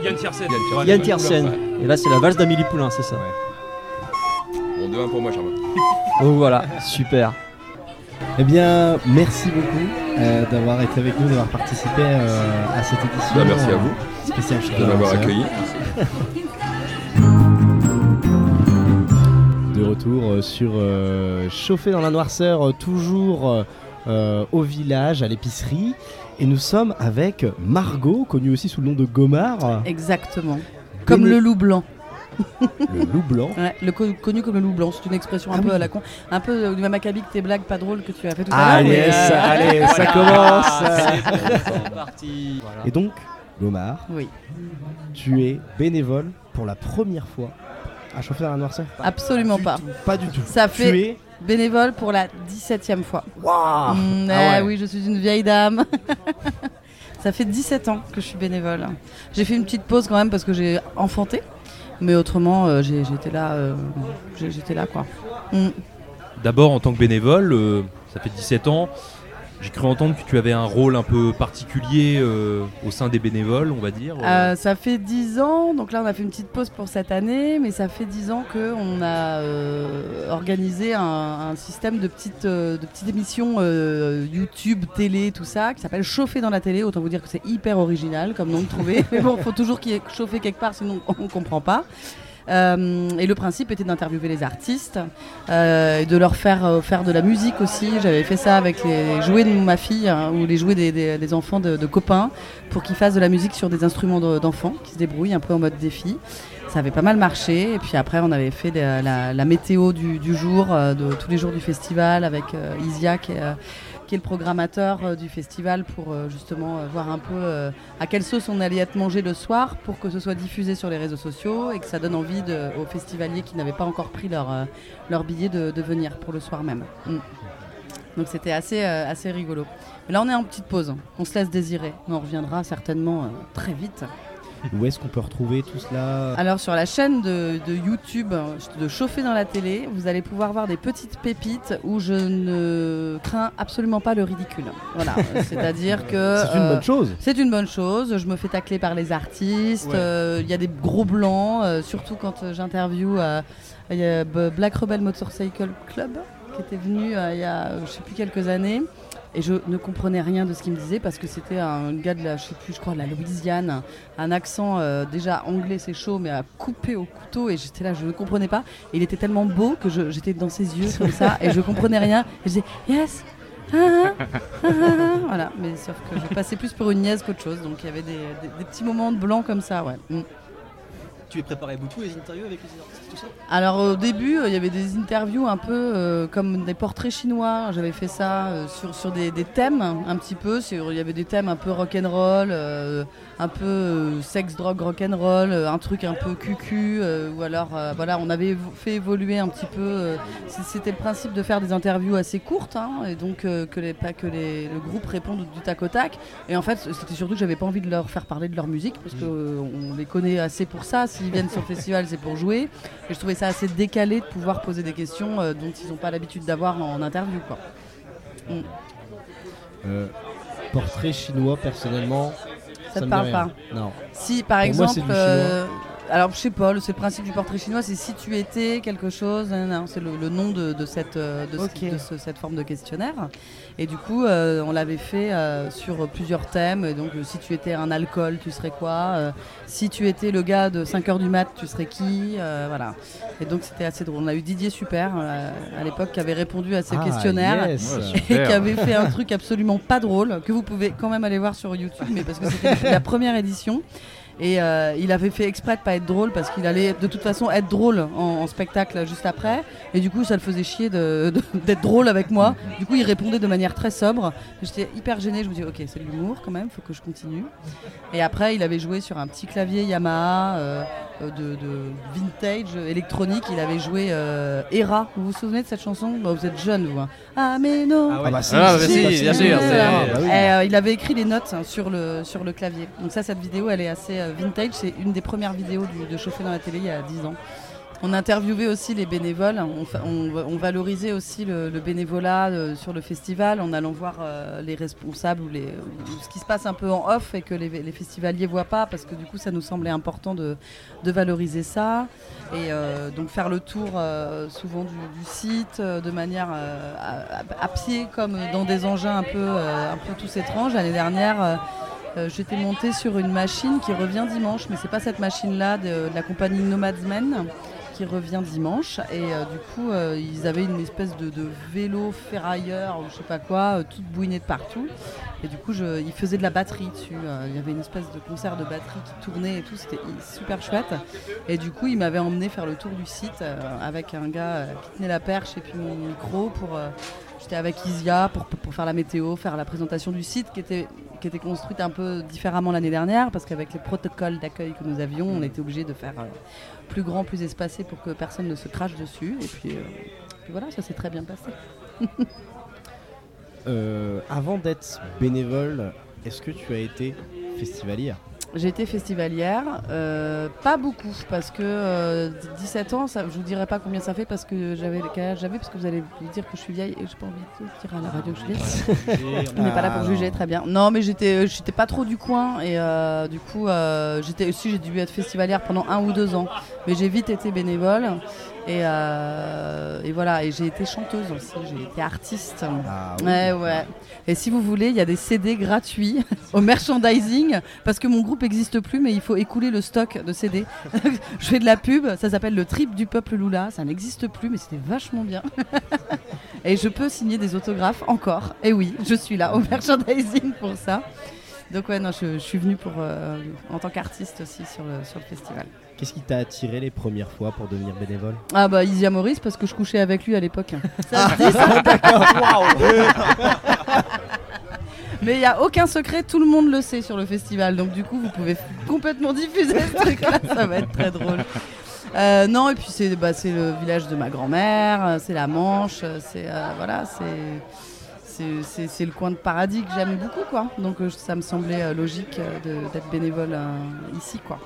Yann Tiersen. Yann Tiersen. Et là c'est la valse d'Amélie Poulain, c'est ça. bon, 2-1 pour moi, Charles. [laughs] Oh voilà, super. Eh bien, merci beaucoup euh, d'avoir été avec nous, d'avoir participé euh, à cette édition. Bah, merci à euh, vous Spéciale de m'avoir accueilli. De retour euh, sur euh, Chauffé dans la noirceur, euh, toujours euh, euh, au village, à l'épicerie. Et nous sommes avec Margot, connue aussi sous le nom de Gomard, Exactement. Comme le loup blanc. le loup blanc. [laughs] Ouais, le co- connu comme le loup blanc. C'est une expression un Ah peu oui. à la con. Un peu euh, du même acabit que tes blagues pas drôles que tu as fait tout à l'heure. Allez, mais, euh, [laughs] ça, allez, ça commence. C'est parti. Et donc, Gomard, Oui, tu es bénévole pour la première fois à Chauffer dans la noirceur absolument Du pas. tout, Pas du tout. Ça Tu fait es. Bénévole pour la 17ème fois. Waouh Mm, Ah eh ouais. Oui, je suis une vieille dame. [laughs] Ça fait 17 ans que je suis bénévole. J'ai fait une petite pause quand même parce que j'ai enfanté. Mais autrement, euh, j'ai- j'étais là, euh, j'ai- j'étais là quoi. Mm. D'abord, en tant que bénévole, euh, ça fait 17 ans. J'ai cru entendre que tu avais un rôle un peu particulier euh, au sein des bénévoles, on va dire. Euh, ça fait 10 ans, donc là on a fait une petite pause pour cette année, mais ça fait 10 ans qu'on a euh, organisé un, un système de petites, euh, de petites émissions euh, YouTube, télé, tout ça, qui s'appelle Chauffer dans la télé. Autant vous dire que c'est hyper original comme nom de trouver, [laughs] mais bon, faut toujours qu'il y ait chauffé quelque part, sinon on comprend pas. Euh, et le principe était d'interviewer les artistes euh, et de leur faire euh, faire de la musique aussi. J'avais fait ça avec les jouets de ma fille hein, ou les jouets des, enfants de, copains pour qu'ils fassent de la musique sur des instruments de- d'enfants qui se débrouillent un peu en mode défi. Ça avait pas mal marché. Et puis après, on avait fait la, météo du, jour, de tous les jours du festival avec euh, Isia qui est, euh, qui est le programmateur euh, du festival pour euh, justement euh, voir un peu à quelle sauce on allait être mangé le soir pour que ce soit diffusé sur les réseaux sociaux et que ça donne envie aux festivaliers qui n'avaient pas encore pris leur, billet de, venir pour le soir même. Mm. Donc c'était assez, rigolo. Mais là on est en petite pause, on se laisse désirer, on reviendra certainement très vite. Où est-ce qu'on peut retrouver tout cela Alors sur la chaîne de, de YouTube euh, de Chauffer dans la télé, vous allez pouvoir voir des petites pépites où je ne crains absolument pas le ridicule. Voilà, [laughs] c'est-à-dire que... C'est une euh, bonne chose. c'est une bonne chose. Je me fais tacler par les artistes. Ouais. euh, Il y a des gros blancs, euh, surtout quand euh, j'interviewe euh, Black Rebel Motorcycle Club qui était venu euh, il y a, euh, je sais plus, quelques années. Et je ne comprenais rien de ce qu'il me disait parce que c'était un gars de la, je sais plus, je crois, de la Louisiane, un accent euh, déjà anglais, c'est chaud, mais à couper au couteau. Et j'étais là, je ne comprenais pas. Et il était tellement beau que j'étais dans ses yeux comme ça et je comprenais rien. Et je disais yes. ah, ah, ah, voilà, mais sauf que je passais plus pour une niaise qu'autre chose, donc il y avait des petits moments de blanc comme ça, ouais. Mm. Tu les préparais beaucoup les interviews avec les artistes, tout ça Alors au début, euh, il y avait des interviews un peu euh, comme des portraits chinois. J'avais fait ça euh, sur, sur des, thèmes un petit peu. Il y avait des thèmes un peu rock'n'roll, un peu euh, sexe, drogue, rock'n'roll, euh, un truc un peu cucu. euh, ou alors, voilà, on avait fait évoluer un petit peu. C'était le principe de faire des interviews assez courtes hein, et donc que, pas que le groupe réponde du tac au tac. Et en fait, c'était surtout que j'avais pas envie de leur faire parler de leur musique parce qu'on les connaît assez pour ça. S'ils viennent sur le festival, c'est pour jouer. Et je trouvais ça assez décalé de pouvoir poser des questions dont ils n'ont pas l'habitude d'avoir en interview. Euh, portrait chinois, personnellement. Ça te me parle pas. Non. Si par Pour exemple, alors je sais pas, le- c'est le principe du portrait chinois, c'est si tu étais quelque chose, c'est le, le nom de, de cette, euh, de, ce- de ce- cette forme de questionnaire. Et du coup, euh, on l'avait fait euh, sur plusieurs thèmes. Et donc, euh, si tu étais un alcool, tu serais quoi Euh, Si tu étais le gars de 5h du mat, tu serais qui Euh, Voilà. Et donc, c'était assez drôle. On a eu Didier Super euh, à l'époque qui avait répondu à ces Ah, questionnaires. yes. [laughs] et qui avait fait un truc absolument pas drôle que vous pouvez quand même aller voir sur YouTube mais parce que c'était la première édition et euh, il avait fait exprès de pas être drôle parce qu'il allait de toute façon être drôle en, spectacle juste après. Et du coup ça le faisait chier [laughs] d'être drôle avec moi. Du coup il répondait de manière très sobre. J'étais hyper gênée. Je me dis ok c'est de l'humour quand même faut que je continue. Et après il avait joué sur un petit clavier Yamaha euh, de, de vintage euh, électronique il avait joué euh, Hera vous vous souvenez de cette chanson? Bah, vous êtes jeune vous hein. ah mais non Ah bah si, Ah, bah si, si, si, bien sûr, ah, bah oui. et, euh, il avait écrit les notes hein, sur, le, sur le clavier. Donc ça, cette vidéo, elle est assez euh, vintage. C'est une des premières vidéos du- de chauffer dans la télé il y a 10 ans. On interviewait aussi les bénévoles. On, valorisait aussi le, bénévolat euh, sur le festival en allant voir euh, les responsables ou, les, ce qui se passe un peu en off et que les, festivaliers voient pas parce que du coup, ça nous semblait important de, valoriser ça. Et euh, donc faire le tour souvent du, site de manière à, pied comme dans des engins un peu, un peu tous étranges. L'année dernière, j'étais montée sur une machine qui revient dimanche, mais c'est pas cette machine-là de, de la compagnie Nomadsmen qui revient dimanche. Et euh, du coup euh, ils avaient une espèce de, vélo ferrailleur ou je sais pas quoi, euh, toute bouinée de partout. Et du coup je, ils faisaient de la batterie dessus, il y avait une espèce de concert de batterie qui tournait et tout, c'était super chouette. Et du coup il m'avait emmené faire le tour du site avec un gars qui tenait la perche et puis mon micro pour J'étais avec Isia pour, pour faire la météo, faire la présentation du site qui était, qui était construite un peu différemment l'année dernière parce qu'avec les protocoles d'accueil que nous avions, on était obligé de faire plus grand, plus espacé pour que personne ne se crache dessus. Et puis, euh, voilà, ça s'est très bien passé. [laughs] Euh, avant d'être bénévole, est-ce que tu as été festivalière? J'ai été festivalière, euh, pas beaucoup parce que euh, 17 ans, ça, je vous dirai pas combien ça fait parce que j'avais quel âge j'avais parce que vous allez vous dire que je suis vieille et j'ai pas envie de dire à la radio que je suis vieille. [laughs] On n'est pas là pour Ah, juger, très bien. Non, mais j'étais, j'étais pas trop du coin et euh, du coup, euh, j'étais aussi, j'ai dû être festivalière pendant un ou deux ans, mais j'ai vite été bénévole et, euh, et voilà. Et j'ai été chanteuse aussi, j'ai été artiste. Ah oui. Ouais, ouais. Et si vous voulez, il y a des CD gratuits [laughs] au merchandising parce que mon groupe n'existe plus, mais il faut écouler le stock de CD. [laughs] Je fais de la pub, ça s'appelle le Trip du Peuple Lula, ça n'existe plus, mais c'était vachement bien. [laughs] Et je peux signer des autographes encore. Et oui, je suis là au merchandising pour ça. Donc ouais, non, je, je suis venue pour, euh, en tant qu'artiste aussi sur le, sur le festival. Qu'est-ce qui t'a attiré les premières fois pour devenir bénévole? Ah bah Isia Maurice parce que je couchais avec lui à l'époque. [laughs] Ça se dit ça [laughs] Mais il n'y a aucun secret, tout le monde le sait sur le festival. Donc du coup, vous pouvez complètement diffuser ce truc-là, ça va être très drôle. Euh, non, et puis c'est bah, c'est le village de ma grand-mère, euh, c'est la Manche, c'est euh, voilà, c'est c'est- le coin de paradis que j'aime beaucoup, quoi. Donc euh, ça me semblait euh, logique euh, d'être bénévole ici, quoi.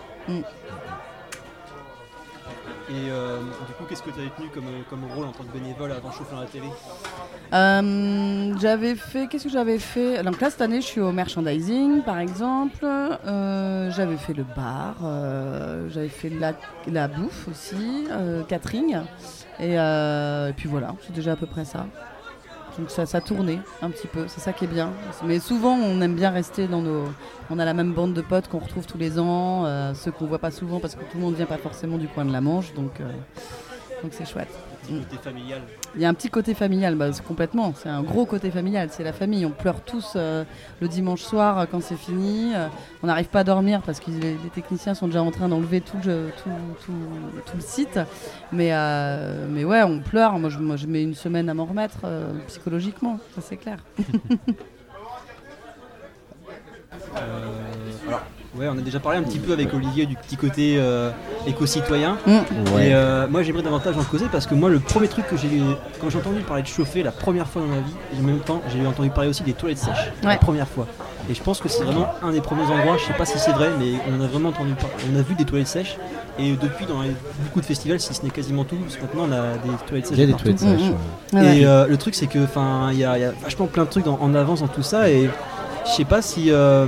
Et euh, du coup, qu'est-ce que tu avais tenu comme, comme rôle en tant que bénévole avant Chauffer dans la télé? Euh, j'avais fait, qu'est-ce que j'avais fait? Donc là cette année, je suis au merchandising, par exemple. Euh, j'avais fait le bar, j'avais fait la, la bouffe aussi, catering, et, et puis voilà, c'est déjà à peu près ça. Donc ça, tournait un petit peu, c'est ça qui est bien. Mais souvent, on aime bien rester dans nos. On a la même bande de potes qu'on retrouve tous les ans, euh, ceux qu'on voit pas souvent parce que tout le monde vient pas forcément du coin de la Manche, donc. euh, Donc c'est chouette. Côté familial. Il y a un petit côté familial, bah, c'est complètement. C'est un gros côté familial. C'est la famille. On pleure tous euh, le dimanche soir euh, quand c'est fini. Euh, on n'arrive pas à dormir parce que les, les techniciens sont déjà en train d'enlever tout, le- tout, tout- tout le site. Mais, mais ouais, on pleure. Moi je, moi, je mets une semaine à m'en remettre psychologiquement. Ça, c'est clair. [laughs] [laughs] Ouais, on a déjà parlé un petit peu avec Olivier du petit côté euh, éco-citoyen. Mm. Et euh, moi j'aimerais davantage en causer parce que moi le premier truc que j'ai quand j'ai entendu parler de chauffer la première fois dans ma vie, et en même temps j'ai entendu parler aussi des toilettes sèches la première fois. Et je pense que c'est vraiment un des premiers endroits, je sais pas si c'est vrai, mais on a vraiment entendu parler. On a vu des toilettes sèches et depuis dans les- beaucoup de festivals, si ce n'est quasiment tout, parce que maintenant on a des toilettes sèches. Il y a des partout. toilettes sèches. Mm, mm. Ouais, Et euh, le truc c'est que enfin il y, a il y a vachement plein de trucs dans- en avance dans tout ça et je sais pas si euh,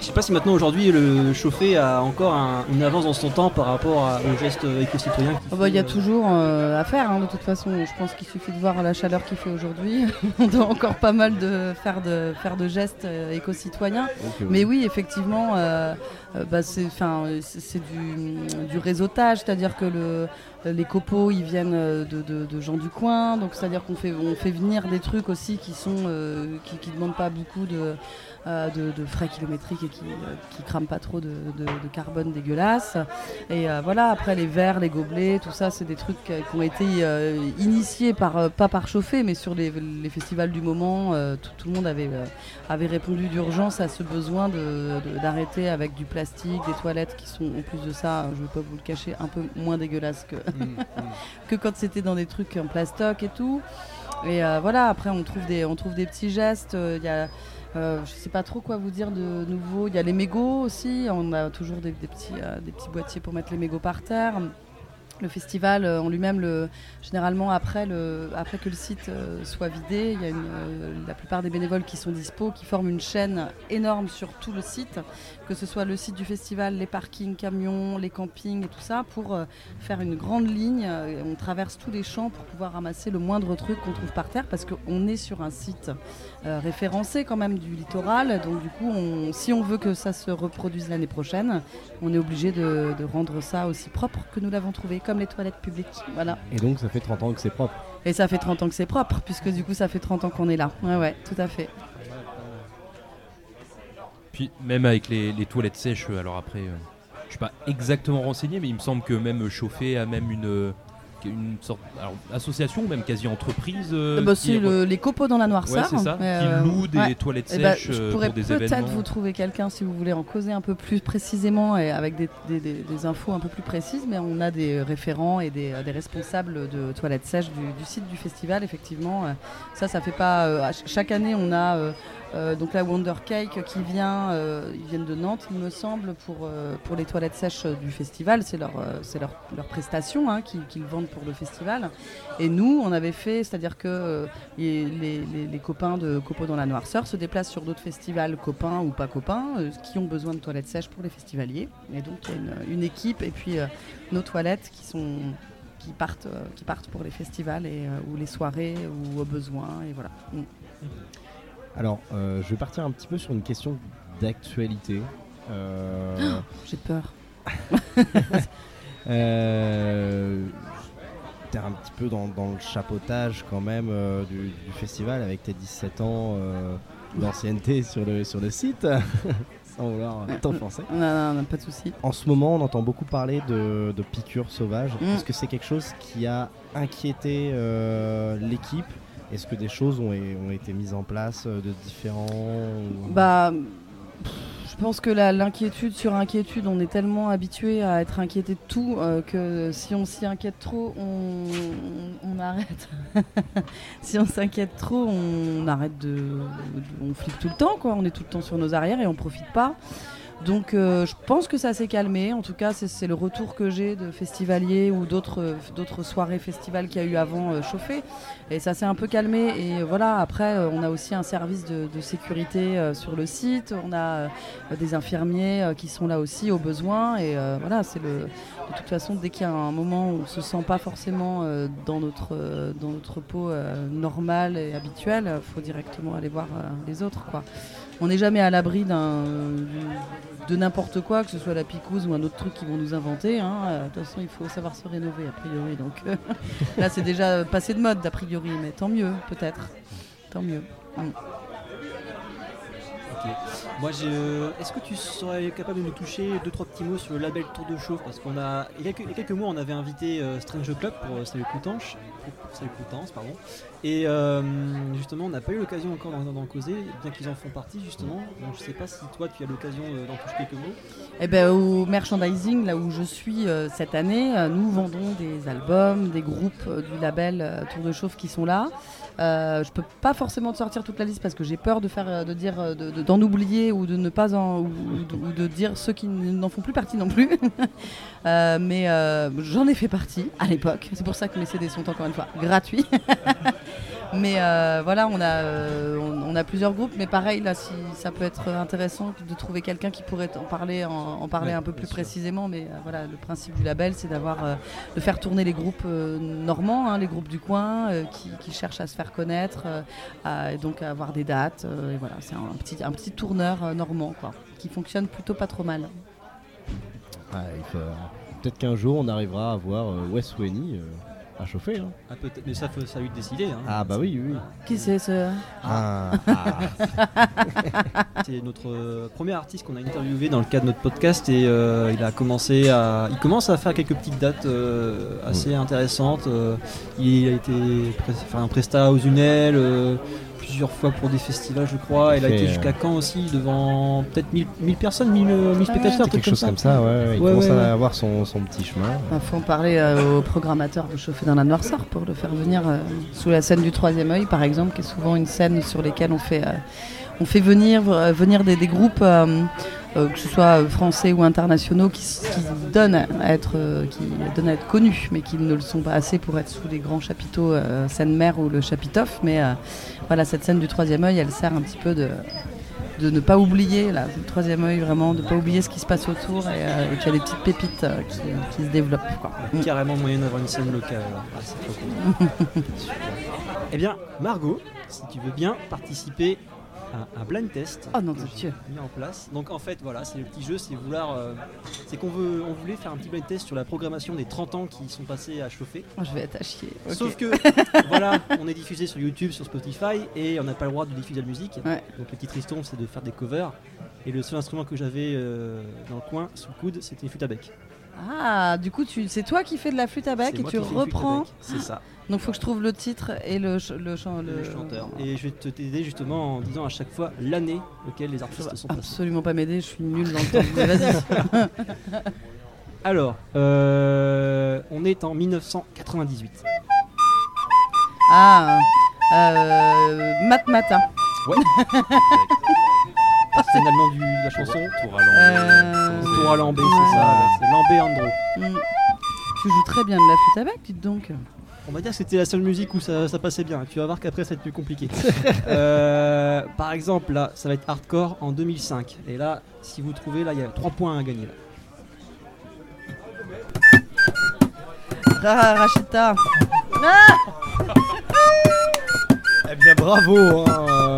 je sais pas si maintenant aujourd'hui le chauffer a encore un- une avance dans son temps par rapport à- aux gestes éco-citoyens. qu'il Ah bah, Il y a euh, toujours euh, à faire, hein, de toute façon. Je pense qu'il suffit de voir la chaleur qu'il fait aujourd'hui. [laughs] On doit encore pas mal de faire de, faire de gestes euh, éco-citoyens. Mais oui, effectivement, euh, bah, c'est, 'fin, c'est c'est du, du réseautage, c'est-à-dire que le, les copeaux, ils viennent de, de- de gens du coin, donc c'est-à-dire qu'on fait, on fait venir des trucs aussi qui sont, euh, qui, qui demandent pas beaucoup de, euh, de, de frais kilométriques et qui, euh, qui crament pas trop de, de- de carbone dégueulasse. Et euh, voilà, après les verres, les gobelets, tout ça, c'est des trucs qui ont été euh, initiés par, euh, pas par chauffer, mais sur les, les festivals du moment, euh, tout, tout le monde avait, euh, avait répondu d'urgence à ce besoin de- de- d'arrêter avec du plastique, des toilettes qui sont en plus de ça, je ne vais pas vous le cacher, un peu moins dégueulasses que, [laughs] que quand c'était dans des trucs en plastoc et tout. Et euh, voilà, après on trouve des, on trouve des petits gestes. euh, Il y a, euh, je sais pas trop quoi vous dire de nouveau. Il y a les mégots aussi. On a toujours des, des petits, euh, des petits boîtiers pour mettre les mégots par terre. Le festival euh, en lui-même, le, généralement après, que le site euh, soit vidé, il y a euh, la plupart des bénévoles qui sont dispo, qui forment une chaîne énorme sur tout le site, que ce soit le site du festival, les parkings, camions, les campings et tout ça, pour faire une grande ligne. on traverse tous les champs pour pouvoir ramasser le moindre truc qu'on trouve par terre, parce qu'on est sur un site référencé quand même du littoral. Donc du coup, si on veut que ça se reproduise l'année prochaine, on est obligé de rendre ça aussi propre que nous l'avons trouvé, comme les toilettes publiques. Voilà. Et donc ça fait 30 ans que c'est propre. Et ça fait 30 ans que c'est propre, puisque du coup, ça fait 30 ans qu'on est là. Ouais, ouais, tout à fait. Puis même avec les, les toilettes sèches, euh, alors après, euh, je suis pas exactement renseigné, mais il me semble que même Chauffer a même une, euh, une sorte alors, association, même quasi entreprise. euh, Bah, qui c'est le- les copeaux dans la noirceur. ça, Mais, qui euh, loue des ouais. toilettes Eh ben, sèches je euh, pourrais pour des peut-être vous trouver quelqu'un si vous voulez en causer un peu plus précisément et avec des, des- des- des infos un peu plus précises, mais on a des référents et des, responsables de toilettes sèches du, du site du festival, effectivement. Euh, Ça, ça fait pas. euh, chaque année, on a euh, donc la Wonder Cake qui vient, euh, de Nantes, il me semble, pour, euh, les toilettes sèches du festival. C'est leur, prestation hein, qu'ils vendent pour le festival. Et nous, on avait fait, c'est-à-dire que les, copains de Copeaux dans la Noirceur se déplacent sur d'autres festivals, copains ou pas copains, qui ont besoin de toilettes sèches pour les festivaliers. Et donc, une, équipe et puis nos toilettes qui partent, pour les festivals ou les soirées ou au besoin. Et voilà. Mm. Alors, euh, je vais partir un petit peu sur une question d'actualité. Euh, [gasps] J'ai peur. [laughs] euh, T'es un petit peu dans, dans le chapeautage quand même euh, du, du festival avec tes 17 ans d'ancienneté sur le, sur le site. [laughs] Sans vouloir t'offenser. Non, non, non, pas de souci. En ce moment, on entend beaucoup parler de, de piqûres sauvages. Mm. Est-ce que c'est quelque chose qui a inquiété l'équipe Est-ce que des choses ont, été mises en place euh, de différents Bah, je pense que l'inquiétude sur inquiétude, on est tellement habitué à être inquiété de tout euh, que si on s'y inquiète trop, on arrête. [laughs] si on s'inquiète trop, on arrête de, de- On flippe tout le temps, quoi. On est tout le temps sur nos arrières et on profite pas. Donc euh, je pense que ça s'est calmé. En tout cas, c'est le retour que j'ai de festivaliers ou d'autres euh, soirées festivals qu'il y a eu avant euh, chauffé. Et ça s'est un peu calmé. Et voilà, après, on a aussi un service de, sécurité sur le site. On a des infirmiers qui sont là aussi au besoin. Et voilà, c'est le. De toute façon, dès qu'il y a un moment où on se sent pas forcément dans notre peau normale et habituelle, il faut directement aller voir les autres, quoi. On n'est jamais à l'abri de n'importe quoi, que ce soit la picouse ou un autre truc qu'ils vont nous inventer. hein. De toute façon, il faut savoir se rénover a priori. Donc euh, là, c'est déjà passé de mode a priori, mais tant mieux, peut-être. Tant mieux. Ok. Moi, est-ce que tu serais capable de nous toucher deux trois petits mots sur le label Tour de Chauffe? Parce qu'on a, il y a, quelques, mois, on avait invité euh, Strange Club pour euh, Salut Coutanche, Salut pardon. Et euh, justement, on n'a pas eu l'occasion encore d'en, causer, bien qu'ils en font partie justement. Donc, je sais pas si toi, tu as l'occasion euh, d'en toucher quelques mots. Eh ben, au merchandising, là où je suis euh, cette année, nous vendons des albums, des groupes du label Tour de Chauffe qui sont là. Je peux pas forcément te sortir toute la liste parce que j'ai peur de faire, de dire, de- de- d'en oublier ou de ne pas en, ou, de, dire ceux qui n'en font plus partie non plus. [laughs] Mais j'en ai fait partie à l'époque. C'est pour ça que mes CD sont encore une fois gratuits. [laughs] Mais euh, voilà, on a, euh, on, on a plusieurs groupes, mais pareil, là, si ça peut être intéressant de trouver quelqu'un qui pourrait en parler, en, en parler Ouais, un peu plus sûr. précisément. Mais euh, voilà, le principe du label, c'est d'avoir, euh, de faire tourner les groupes euh, normands, hein, les groupes du coin, euh, qui, qui cherchent à se faire connaître, euh, à- et donc à avoir des dates. euh, et voilà, c'est un petit, un petit tourneur euh, normand, quoi, qui fonctionne plutôt pas trop mal. Ouais, Peut-être qu'un jour on arrivera à voir euh, Wes euh, à chauffer. hein. Ah, mais ça, faut, ça de décider. hein. Ah bah oui, oui. Qui c'est ce Ah, ah. [laughs] C'est notre euh, premier artiste qu'on a interviewé dans le cadre de notre podcast et euh, il a commencé à, il commence à faire quelques petites dates euh, assez intéressantes. euh, il a été pré- un prestat aux Unelles euh, plusieurs fois pour des festivals, je crois. Il a été jusqu'à Caen aussi devant peut-être 1000, 1000 personnes, 1000, euh, 1000 Ah spectateurs, Quelque chose comme ça, ouais, Il Ouais, commence à avoir son, son petit chemin. Il faut en parler euh, au programmateur de Chauffer dans la Noirceur pour le faire venir euh, sous la scène du troisième œil, par exemple, qui est souvent une scène sur laquelle on fait, euh, on fait venir, euh, venir des, des groupes, euh, euh, que ce soit français ou internationaux, qui, donnent à être, euh, qui donnent à être connus, mais qui ne le sont pas assez pour être sous les grands chapiteaux euh, scène-mère ou le chapitoff. Mais euh, voilà, cette scène du troisième œil, elle sert un petit peu de de ne pas oublier, là, le troisième œil vraiment, de ne pas oublier ce qui se passe autour et, et qu'il y a des petites pépites qui, qui se développent. Quoi. Il y a carrément moyen d'avoir une scène locale. Ah, c'est trop cool. [laughs] Super. Eh bien, Margot, si tu veux bien participer un blind test Oh non, que Dieu. mis en place. Donc en fait, voilà, c'est le petit jeu, c'est vouloir, euh, c'est qu'on veut, on voulait faire un petit blind test sur la programmation des 30 ans qui sont passés à chauffer. Oh, je vais être à chier. Sauf que, [laughs] voilà, on est diffusé sur YouTube, sur Spotify, et on n'a pas le droit de diffuser la musique. Ouais. Donc le petit triston, c'est de faire des covers. Et le seul instrument que j'avais euh, dans le coin, sous le coude, c'était une flûte à bec. Ah, du coup, tu, c'est toi qui fais de la flûte à bec et tu reprends. C'est ça. Donc, faut que je trouve le titre et le, ch- le, chan- le le- chanteur. Et je vais te t'aider justement en disant à chaque fois l'année auquel les artistes sont passés. absolument pas m'aider, je suis nulle dans le temps. [laughs] [laughs] Alors, euh, on est en 1998. Ah, euh, Matmata. C'est le nom du- de la chanson. Tour à. Euh, Tour à Lambé, c'est ça. C'est Lambé Andro. hmm. Tu joues très bien de la flûte à bec, dites donc. On va dire que c'était la seule musique où ça, ça passait bien. Tu vas voir qu'après ça va être plus compliqué. [laughs] Euh, par exemple, là, ça va être hardcore en 2005. Et là, si vous trouvez, là, il y a 3 points à gagner. Là. Ah, Rachita. Eh bien, bravo hein.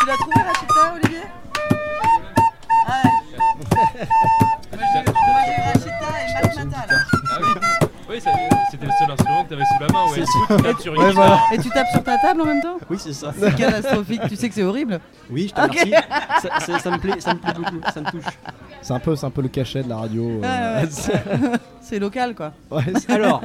Tu l'as trouvé, Rachita, Olivier? Ah ouais. [laughs] Moi, j'ai eu Rachita et Matmata, là. Ah oui, oui ça- c'était le seul instrument que tu avais sous la main. Ouais. C'est Du coup, tu tapes sur une Ouais, guitare. Et tu tapes sur ta table en même temps Oui, c'est ça. C'est catastrophique, tu sais que c'est horrible Oui, je te Ok. remercie. Ça, ça- ça me plaît, ça me plaît beaucoup. Ça me touche. C'est un, peu, c'est un peu le cachet de la radio. euh, ouais. [laughs] c'est- local quoi. ouais, c'est- [laughs] Alors,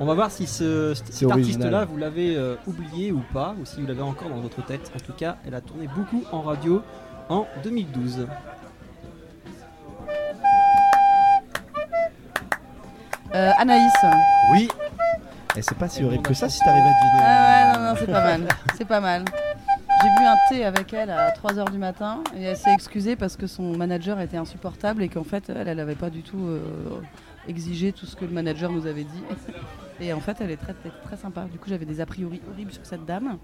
on va voir si ce, cet C'est original. artiste-là, vous l'avez euh, oublié ou pas, ou si vous l'avez encore dans votre tête. En tout cas, elle a tourné beaucoup en radio en 2012. Euh, Anaïs. Oui. Et c'est pas si horrible que ça si t'arrives à deviner. Ah ouais, non, non, c'est pas mal. C'est pas mal. J'ai bu un thé avec elle à 3h du matin et elle s'est excusée parce que son manager était insupportable et qu'en fait elle, elle avait pas du tout euh, exigé tout ce que le manager nous avait dit. Et en fait elle est très, très, très sympa. Du coup j'avais des a priori horribles sur cette dame.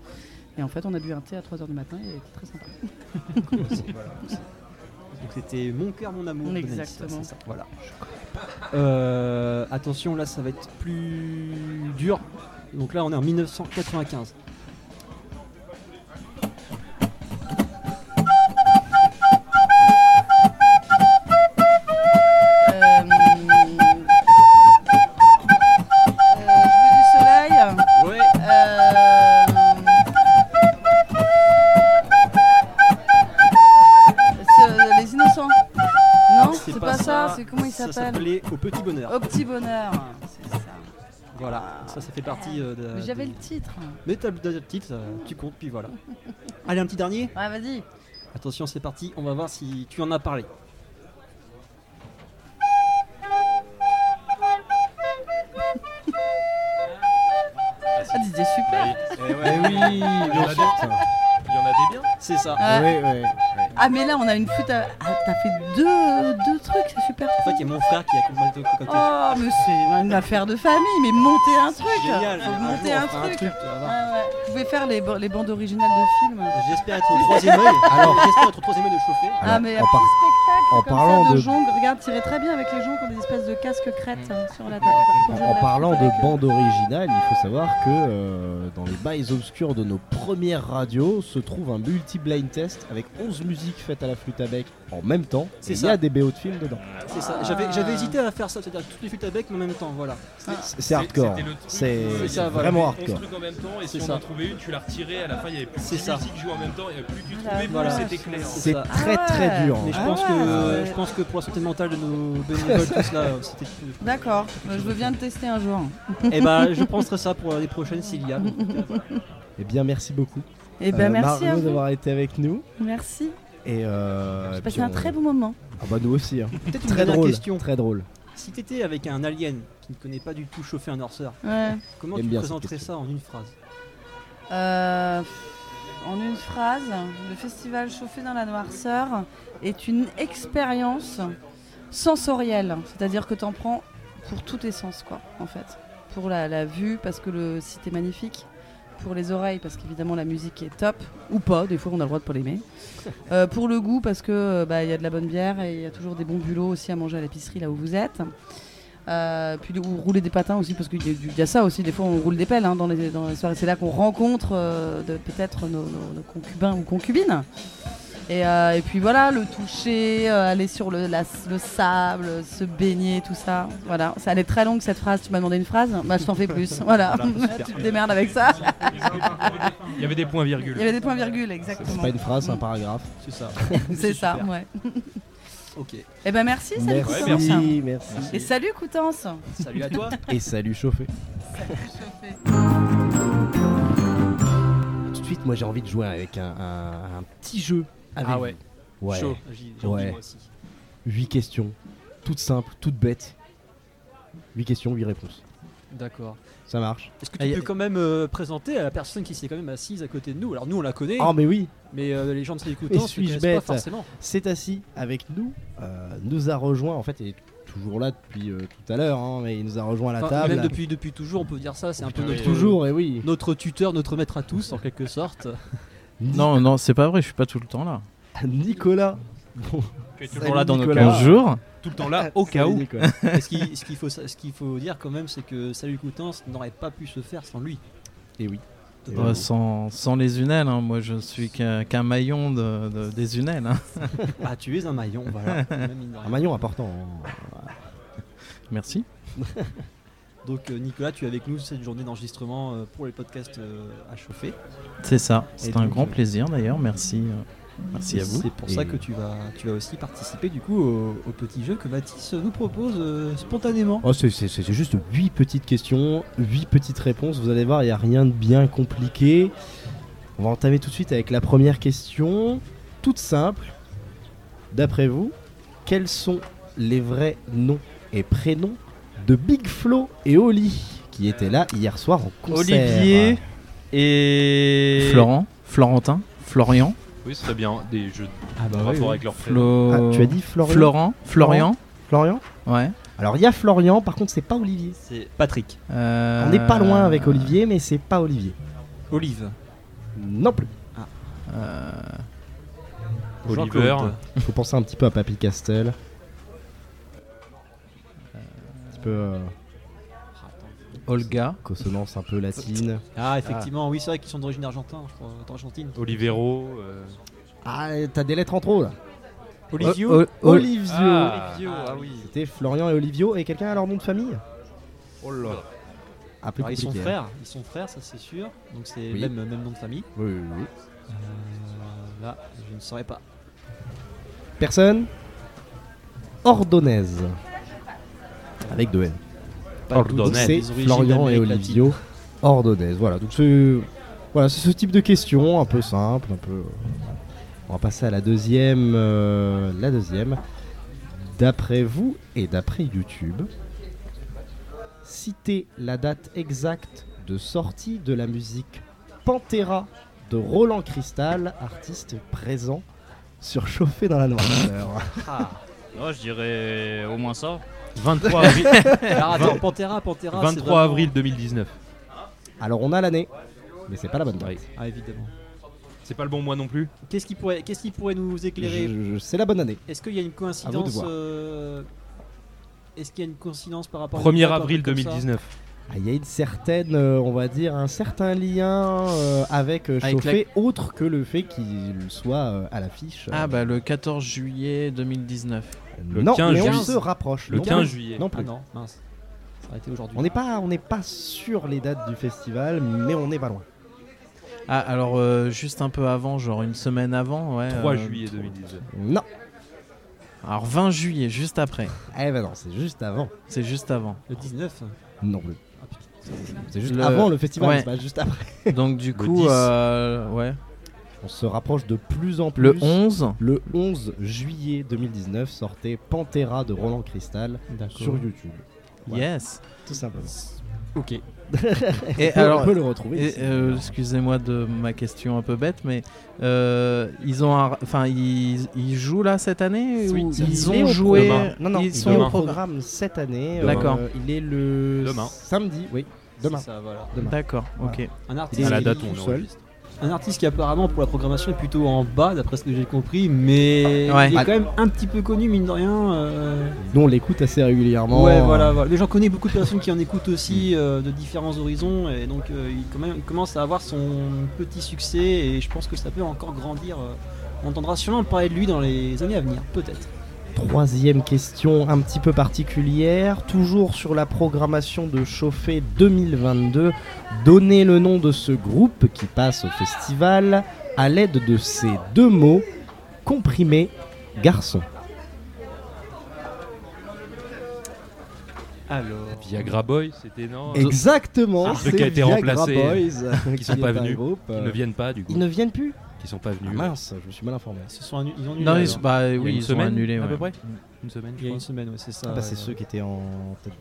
Et en fait on a bu un thé à 3h du matin et elle était très sympa. [laughs] Donc c'était Mon cœur, mon amour. Exactement. ça, Voilà. Euh, attention, là ça va être plus dur. Donc là on est en 1995. S'appelait Au Petit Bonheur. Au petit bonheur. C'est ça. Voilà, ça, ça fait partie euh, de. Mais J'avais de- le titre. Mais t'as le titre, ça, tu comptes, puis voilà. [laughs] Allez, un petit dernier Ouais, vas-y. Attention, c'est parti, on va voir si tu en as parlé. Ah, Didier, super. Eh oui, bien sûr. Il y en a des biens. C'est ça. Ouais, ouais. Ah, mais là, on a une flûte à... Ah, t'as fait deux, deux trucs, c'est super. En fait, il y a mon frère qui a complètement côté. Oh, mais c'est une affaire de famille, mais montez un truc. Génial, Faut un monter jour, un on fera truc. tu vas voir. Pouvez faire les, ba- les bandes originales de films. J'espère être au troisième œil. [laughs] Alors- j'espère être au troisième œil de chauffer. ah, mais en un par- petit spectacle en comme parlant ça de, de-. Regarde, tirez très bien avec les gens qui ont des espèces de casques crêtes hein, sur la tête. En la parlant de avec eux. bande originale, il faut savoir que euh, dans les bails obscurs de nos premières radios se trouve un multi-blind test avec 11 musiques faites à la flûte à bec en même temps. Il ça. y a des BO de films dedans. C'est ça. J'avais, j'avais hésité à faire ça, c'est-à-dire toutes les flûtes à bec, mais en même temps, voilà. C'est- C'est hardcore. truc, C'est euh, C'est ça, vraiment 11 hardcore. trucs en même temps et si C'est on ça. en trouvait une, tu la retirais à la fin, il y avait plus C'est de musique jouée en même temps et plus tu Voilà. trouvais, plus Voilà. c'était clair. C'est ça. très Ah très ouais. dur. Mais je hein. pense Ah que, je pense que pour la santé mentale de nos bénévoles, tout cela, c'était. D'accord, je veux bien le tester un jour. Et bah, je penserai ça pour les prochaines s'il y a. euh, Eh bien, merci beaucoup. Et ben Euh, merci à Margot vous. d'avoir été avec nous. Merci. Et euh, J'ai puis passé un très bon moment. Ah bah nous aussi. hein. Peut-être une Très drôle. question. Très drôle. Si t'étais avec un alien qui ne connaît pas du tout chauffer un noirceur, Ouais. comment J'aime tu présenterais ça en une phrase Euh, en une phrase, le festival Chauffé dans la noirceur est une expérience sensorielle, c'est-à-dire que tu en prends pour tous tes sens, quoi, en fait. Pour la, la vue, parce que le site est magnifique. Pour les oreilles, parce qu'évidemment la musique est top, ou pas, des fois on a le droit de pas l'aimer. [laughs] Euh, pour le goût, parce que euh, bah, il y a de la bonne bière et il y a toujours des bons bulots aussi à manger à l'épicerie là où vous êtes. Euh, puis ou rouler des patins aussi parce qu'il y, a y ça aussi des fois on roule des pelles hein, dans, les, dans les soirées c'est là qu'on rencontre euh, peut-être nos, nos- nos concubins ou concubines et, euh, et puis voilà le toucher euh, aller sur le, la- le sable se baigner tout ça voilà ça elle est très longue cette phrase tu m'as demandé une phrase bah je t'en fais plus voilà, [laughs] tu te démerdes avec ça Il y avait des points il y avait des points virgules C'est exactement pas une phrase, c'est un paragraphe. C'est ça. [laughs] c'est ça super. ouais [laughs] Ok. et ben merci salut Merci, Coutances. merci. et salut Coutances Salut à toi. Et salut chauffé. Tout de suite, moi j'ai envie de jouer avec un, un- un petit jeu. Avec Ah ouais. vous. Ouais. Chaud. J'ai Ouais. envie moi aussi. 8 questions, toutes simples, toutes bêtes. 8 questions, 8 réponses. D'accord. Ça marche Est-ce que tu peux quand même euh, présenter à la personne qui s'est quand même assise à côté de nous? Alors nous on la connaît, Oh mais oui, mais euh, les gens de l'écoutant ne suis-je pas forcément. c'est assis avec nous, euh, nous a rejoint, en fait, il est toujours là depuis euh, tout à l'heure, hein, mais il nous a rejoint à la Enfin, table. Même depuis, depuis toujours, on peut dire ça. C'est un peu notre, toujours, et oui. notre tuteur, notre maître à tous en quelque sorte. [laughs] Non, non, c'est pas vrai, je suis pas tout le temps là. Nicolas. Bon, Tu es Salut, toujours là dans nos Nicolas. cas. Bonjour. Tout le temps là, au cas où. [laughs] Et ce qu'il faut, dire quand même, c'est que Salut Coutances n'aurait pas pu se faire sans lui. Et oui. Et voilà. sans, sans les unelles, hein, moi je suis qu'un maillon de, de- des unelles. hein. [laughs] Ah, tu es un maillon, voilà. [laughs] Un maillon important. hein. Merci. Donc euh, Nicolas, tu es avec nous cette journée d'enregistrement euh, pour les podcasts euh, à chauffer. C'est ça. C'est un grand euh, plaisir d'ailleurs. Merci. Merci à vous. C'est pour ça que tu vas, tu vas aussi participer du coup au, au petit jeu que Mathis nous propose euh, spontanément. Oh, c'est- c'est c'est juste 8 petites questions, 8 petites réponses. Vous allez voir, il n'y a rien de bien compliqué. On va entamer tout de suite avec la première question, toute simple. D'après vous, quels sont les vrais noms et prénoms de Big Flo et Oli qui étaient là hier soir en concert Olivier et. Florent, Florentin, Florian, Oui, ce serait bien. Des jeux Ah bah rapport oui. avec leur. Flo... Ah, tu as dit Florian Florent, Florian, Florian ouais. Alors il y a Florian, par contre c'est pas Olivier. C'est Patrick. Euh, On n'est pas loin avec Olivier, mais c'est pas Olivier. Olive. Non plus. euh, Oliver. Jean-Claude. Il faut penser un petit peu à Papy Castel. Un petit peu euh, Olga, consonance un peu latine. Ah effectivement, oui c'est vrai qu'ils sont d'origine argentine, je crois, d'Argentine. Olivero. euh, Ah, t'as des lettres en trop là. Olivio. O- o- Olivio. Ah, Olivio, ah oui. C'était Florian et Olivio. Et quelqu'un a leur nom de famille? Oh là. Un peu Alors, ils sont hein. frères, ils sont frères, ça c'est sûr. Donc c'est Oui. même, même nom de famille. Oui, oui, oui. Euh, là, je ne saurais pas. Personne? Ordonnaise. Avec deux N. Origines Florian et Olivio. Ordonnaise. Voilà, donc c'est voilà, ce type de questions, un peu simple, un peu. On va passer à la deuxième. euh, la deuxième. D'après vous et d'après YouTube, citez la date exacte de sortie de la musique Pantera de Roland Cristal, artiste présent sur Chauffé dans la noirceur. Oh, je dirais au moins ça. 23 [laughs] avril, Alors attends, Pantera, Pantera. c'est 23 vraiment- avril 2019. Alors on a l'année, mais c'est pas la bonne date. Oui. Ah évidemment. C'est pas le bon mois non plus. Qu'est-ce qui pourrait, qu'est-ce qui pourrait nous éclairer Je- je- C'est la bonne année. Est-ce qu'il y a une coïncidence voir. euh, Est-ce qu'il y a une coïncidence par rapport à 1er une date, un avril truc comme ça 2019. Ah, Il y a une certaine, euh, on va dire, un certain lien euh, avec euh, Avec Chauffé, autre que le fait qu'il soit euh, à l'affiche. euh, Ah bah le 14 juillet 2019. le non, 15 mais on juillet. se rapproche. Le non 15 plus. juillet. Non Ah plus. non, mince. Ça aurait été aujourd'hui. On n'est pas, on n'est pas sur les dates du festival, mais on n'est pas loin. Ah alors euh, juste un peu avant, genre une semaine avant, ouais. 3 euh, juillet 2019. Non. Alors 20 juillet, juste après. Eh ben non, c'est juste avant. C'est juste avant. Le 19 Non plus. C'est juste Le- avant le festival, ouais. c'est pas juste après. [laughs] Donc du coup, 10. euh, ouais. On se rapproche de plus en plus. Le 11. Le 11 juillet 2019 sortait Pantera de Roland Cristal sur YouTube. Voilà. Yes. Tout simplement. Ok. [laughs] Et on, peut, alors, on peut le retrouver. Euh, excusez-moi de ma question un peu bête, mais euh, ils ont, un- enfin ils, ils jouent là cette année Oui, ou il ils ont joué. Non, non, ils il sont demain. au programme cette année. euh, D'accord. il est le Demain. samedi, oui. Demain. Voilà. Demain. D'accord, ok. Un Il artiste, À la date, tout on seul. enregistre. Un artiste qui apparemment pour la programmation est plutôt en bas d'après ce que j'ai compris, mais Ouais. il est Ah. quand même un petit peu connu mine de rien. euh, Nous on l'écoute assez régulièrement. Ouais, voilà, voilà. Mais j'en connais beaucoup de personnes qui en écoutent aussi euh, de différents horizons et donc euh, il, quand même- il commence à avoir son petit succès et je pense que ça peut encore grandir. On entendra sûrement parler de lui dans les années à venir, peut-être. Troisième question un petit peu particulière, toujours sur la programmation de Chauffé 2022. Donnez le nom de ce groupe qui passe au festival à l'aide de ces deux mots comprimé garçon. Alors. Viagra Boy, c'était non Exactement, Un c'est truc qui a été Viagra remplacé, Boys, qui sont pas venus, groupe, Ils euh, ne viennent pas du coup. Ils ne viennent plus? Qui sont pas Ah venus. mince, je me suis mal informé. Ils, se sont annu- ils ont annulé. Non, ils, sont- bah Il a oui, une ils semaine, ont annulé. à ouais. peu près. Une semaine, Il y a une semaine, ouais, c'est ça. Ah bah c'est euh, ceux qui étaient en tête.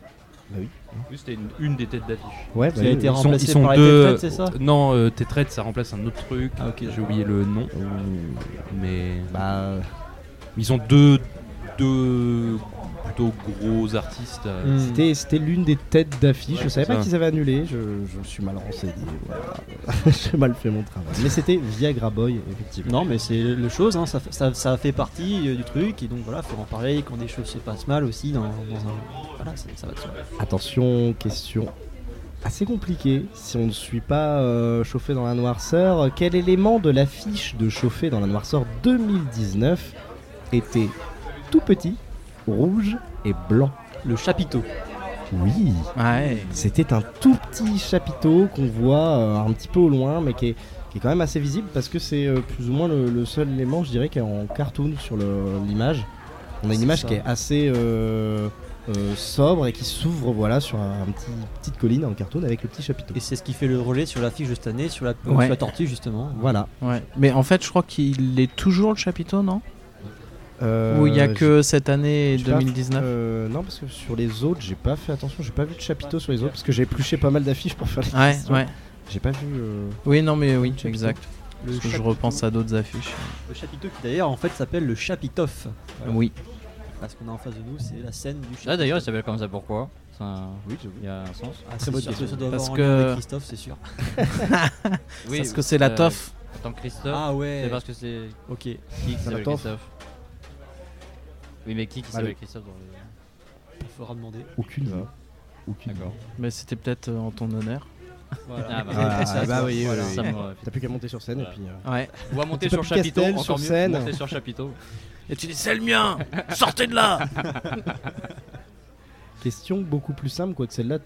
Bah oui. Oui, C'était une, une des têtes d'affiche. Ouais, Qui bah a oui, été. Ils sont, remplacé ils sont par deux. C'est ça? Non, euh, Tetraède, ça remplace un autre truc. Ah, ok. J'ai oublié le nom. Mais Bah, ils sont deux, deux plutôt gros artistes. euh, Hmm. C'était, c'était l'une des têtes d'affiche. Je savais pas qu'ils avaient annulé. Je, je me suis mal renseigné. Voilà. [laughs] J'ai mal fait mon travail. Mais c'était Viagra Boy, effectivement. Non, mais c'est le chose, hein, ça, fait- ça, ça fait partie euh, du truc, et donc voilà, faut en parler quand des choses se passent mal aussi dans, dans un. Voilà, ça va de soi. Attention, question assez compliquée. Si on ne suit pas euh, Chauffé dans la noirceur, quel élément de l'affiche de Chauffé dans la noirceur 2019 était tout petit, rouge et blanc Le chapiteau. Oui. Ouais. C'était un tout petit chapiteau qu'on voit euh, un petit peu au loin, mais qui est, qui est quand même assez visible parce que c'est euh, plus ou moins le, le seul élément, je dirais, qui est en cartoon sur l'image. On a une image ça. qui est assez euh, euh, sobre et qui s'ouvre voilà, sur un, un petit, petite colline en cartoon avec le petit chapiteau. Et c'est ce qui fait le relais sur l'affiche de cette année, sur la, Ouais. sur la tortue justement. Voilà. Ouais. Mais en fait, je crois qu'il est toujours le chapiteau, non? Euh, Ou il y a que cette année j'ai pas- 2019 euh, Non, parce que sur les autres, j'ai pas fait attention, j'ai pas vu de chapiteau sur les autres parce que j'ai épluché pas mal d'affiches pour faire les Ouais, questions. ouais. J'ai pas vu. euh, Oui, non, mais oui, Chapiteau. exact. Le Parce que je repense à d'autres affiches. Le chapiteau qui d'ailleurs en fait s'appelle le chapitoff. Voilà. Oui. Parce qu'on a en face de nous, c'est la scène du chapiteau. Là d'ailleurs, il s'appelle comme ça pourquoi? Oui. Il y a un sens. Ah, c'est Parce que- Christophe, c'est sûr. [laughs] Oui, Parce que c'est la toffe. Tant que Christophe, Ah ouais. c'est parce que c'est Ok. qui s'appelle toffe. Christophe? Oui, mais qui qui Bah, s'appelle le- Christophe dans le... Il faudra demander. Aucune. Aucune. D'accord. Mais c'était peut-être euh, en ton honneur. Voilà. Ah, bah, Ah, C'est à bah toi. oui, Voilà. oui, Ça oui. me- T'as plus qu'à monter sur scène et puis. euh, Ouais. Ou à monter sur chapiteau, Castel encore sur mieux. scène. Monter sur chapiteau. [laughs] Et tu dis, c'est le mien Sortez de là [laughs] Question beaucoup plus simple, quoique celle-là,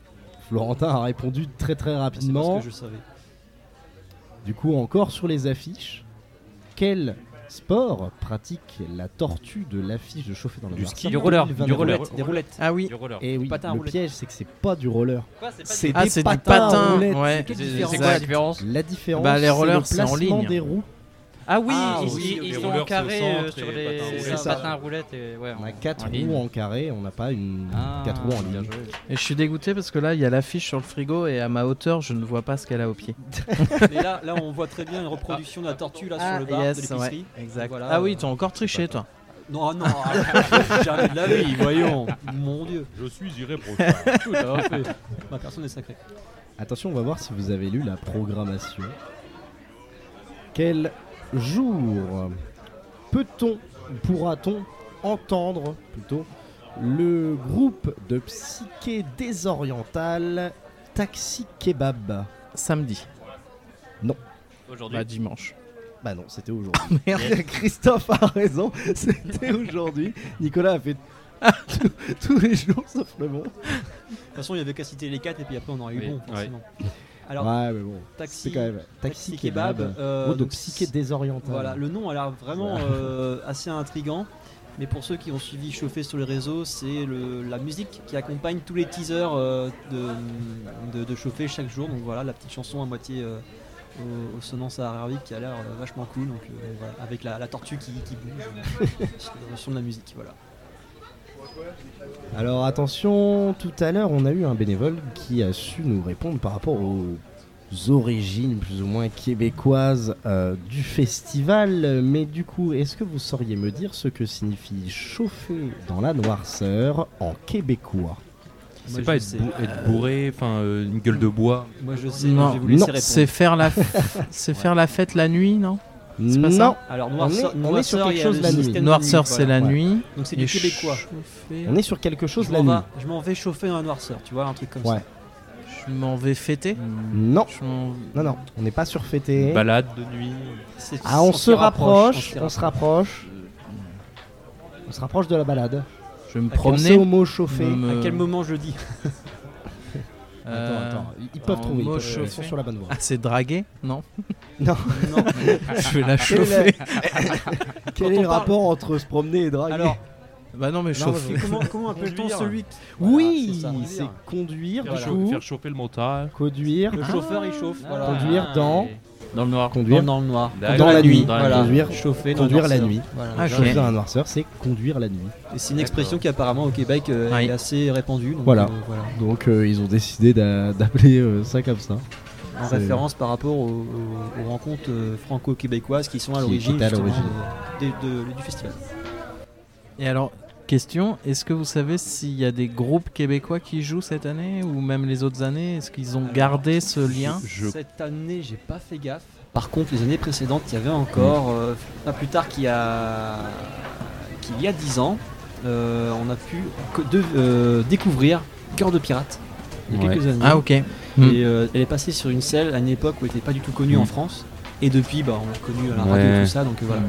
Florentin a répondu très très C'est parce rapidement. que je savais. Du coup, encore sur les affiches, quel sport pratique la tortue de l'affiche de chauffer dans le Du ski, Du roller, 2022. du roller. Des roulettes. Ah oui. Du roller. Et oui, patin à le roulettes. piège, c'est que c'est pas du roller. C'est Ah, des c'est du patins à patin. roulettes. Ouais. Quelle C'est- différence quoi la différence La différence, Bah, les c'est rollers, le c'est en placement ligne. des roues. Ah oui, Ah, ils, oui, ils- les ils sont en carré euh, sur les patins à roulettes. ça, patins à roulettes. Et, ouais, On a en- 4 en ligne. roues en carré, on n'a pas une Ah, 4 roues en ligne. Et je suis dégoûté parce que là, il y a l'affiche sur le frigo et à ma hauteur, je ne vois pas ce qu'elle a au pied. [laughs] Mais là, là, on voit très bien une reproduction de la tortue là Ah, sur le bar yes, de l'épicerie. ouais, exact. Voilà, ah oui, t'as encore triché, toi. Non, non, [laughs] jamais de la vie, [laughs] voyons. Mon dieu. Je suis irréprochable. Tout à fait. Ma personne est sacrée. Attention, on va voir si vous avez lu la programmation. Quel jour peut-on, pourra-t-on entendre plutôt le groupe de psyché désorientale Taxi Kebab? Samedi. Aujourd'hui. Bah, dimanche. Bah non, c'était aujourd'hui. [laughs] Merde, Christophe a raison, c'était aujourd'hui. Nicolas a fait tous- tous les jours sauf le bon. De toute façon, il y avait qu'à citer les 4 et puis après on aurait eu Oui, bon. ouais. Alors, ouais, mais bon, taxi, quand même Taxi, taxi Kebab. kebab. euh, de psyché désorientale. Voilà, le nom a l'air vraiment euh, assez intrigant. Mais pour ceux qui ont suivi Chauffer sur les réseaux, c'est le- la musique qui accompagne tous les teasers euh, de, de, chaque jour. Donc voilà, la petite chanson à moitié euh, au, au sonnance arabique qui a l'air vachement cool. Donc voilà, avec la, la tortue qui, qui bouge [laughs] sur de la musique. Voilà. Alors attention, tout à l'heure on a eu un bénévole qui a su nous répondre par rapport aux origines plus ou moins québécoises euh, du festival. Mais du coup, est-ce que vous sauriez me dire ce que signifie chauffer dans la noirceur en québécois? C'est pas être, sais. bou- être bourré, enfin euh, une gueule de bois. Moi je sais, mais Non. C'est faire la, [laughs] c'est faire la fête la nuit, non? C'est pas ça Non, Alors On noirceur, est- on est sur quelque chose la nuit. Noirceur, c'est voilà. la Ouais. nuit. Donc c'est du québécois. chauffer- on est sur quelque chose Je la m'en nuit. va- je m'en vais chauffer dans la noirceur, tu vois, un truc comme Ouais. ça. Je m'en vais fêter. Non, Je m'en- non, non, on n'est pas sur fêter. Balade de nuit. Ah, on se rapproche, on se rapproche. On se rapproche de la balade. Je vais me promener. au mot chauffer. me- À quel moment je le dis? Attends, attends, ils peuvent en trouver, ils, mot peuvent- ils sont sur la bonne voie. Ah, c'est draguer [laughs] Non. Non. Non. [laughs] Je vais la Quel est, chauffer. [laughs] quel est le rapport entre se promener et draguer Alors, Bah non, mais Non, chauffer. mais- comment, comment appelle-t-on celui qui... Oui, Voilà, c'est conduire, Faire, du coup, faire chauffer le moteur. conduire, Le chauffeur il chauffe. Voilà. Conduire dans- Dans le noir. conduire, Dans, dans le noir. Dans la nuit. Voilà. Conduire- chauffer dans conduire la noirceur. nuit. Voilà. Ah, Chauffer la noirceur, c'est conduire la nuit. Et c'est une expression qui apparemment au Québec euh, Oui. est assez répandue. donc, Voilà. euh, voilà. Donc euh, ils ont décidé d'a- d'appeler euh, ça comme ça. En référence par rapport aux, rencontres franco-québécoises qui sont à l'origine de- de- de- du festival. Et alors, question est-ce que vous savez s'il y a des groupes québécois qui jouent cette année ou même les autres années? Est-ce qu'ils ont gardé ce lien? Je- Cette année, j'ai pas fait gaffe. Par contre, les années précédentes, il y avait encore, euh, pas plus tard qu'il y a, qu'il y a 10 ans, euh, on a pu de- euh, découvrir Cœur de Pirate il y a Ouais. quelques années. Ah, ok. Et euh, elle est passée sur une selle à une époque où elle n'était pas du tout connue Mm. en France. Et depuis, bah, on l'a connue à la radio Ouais. et tout ça. Donc euh, voilà.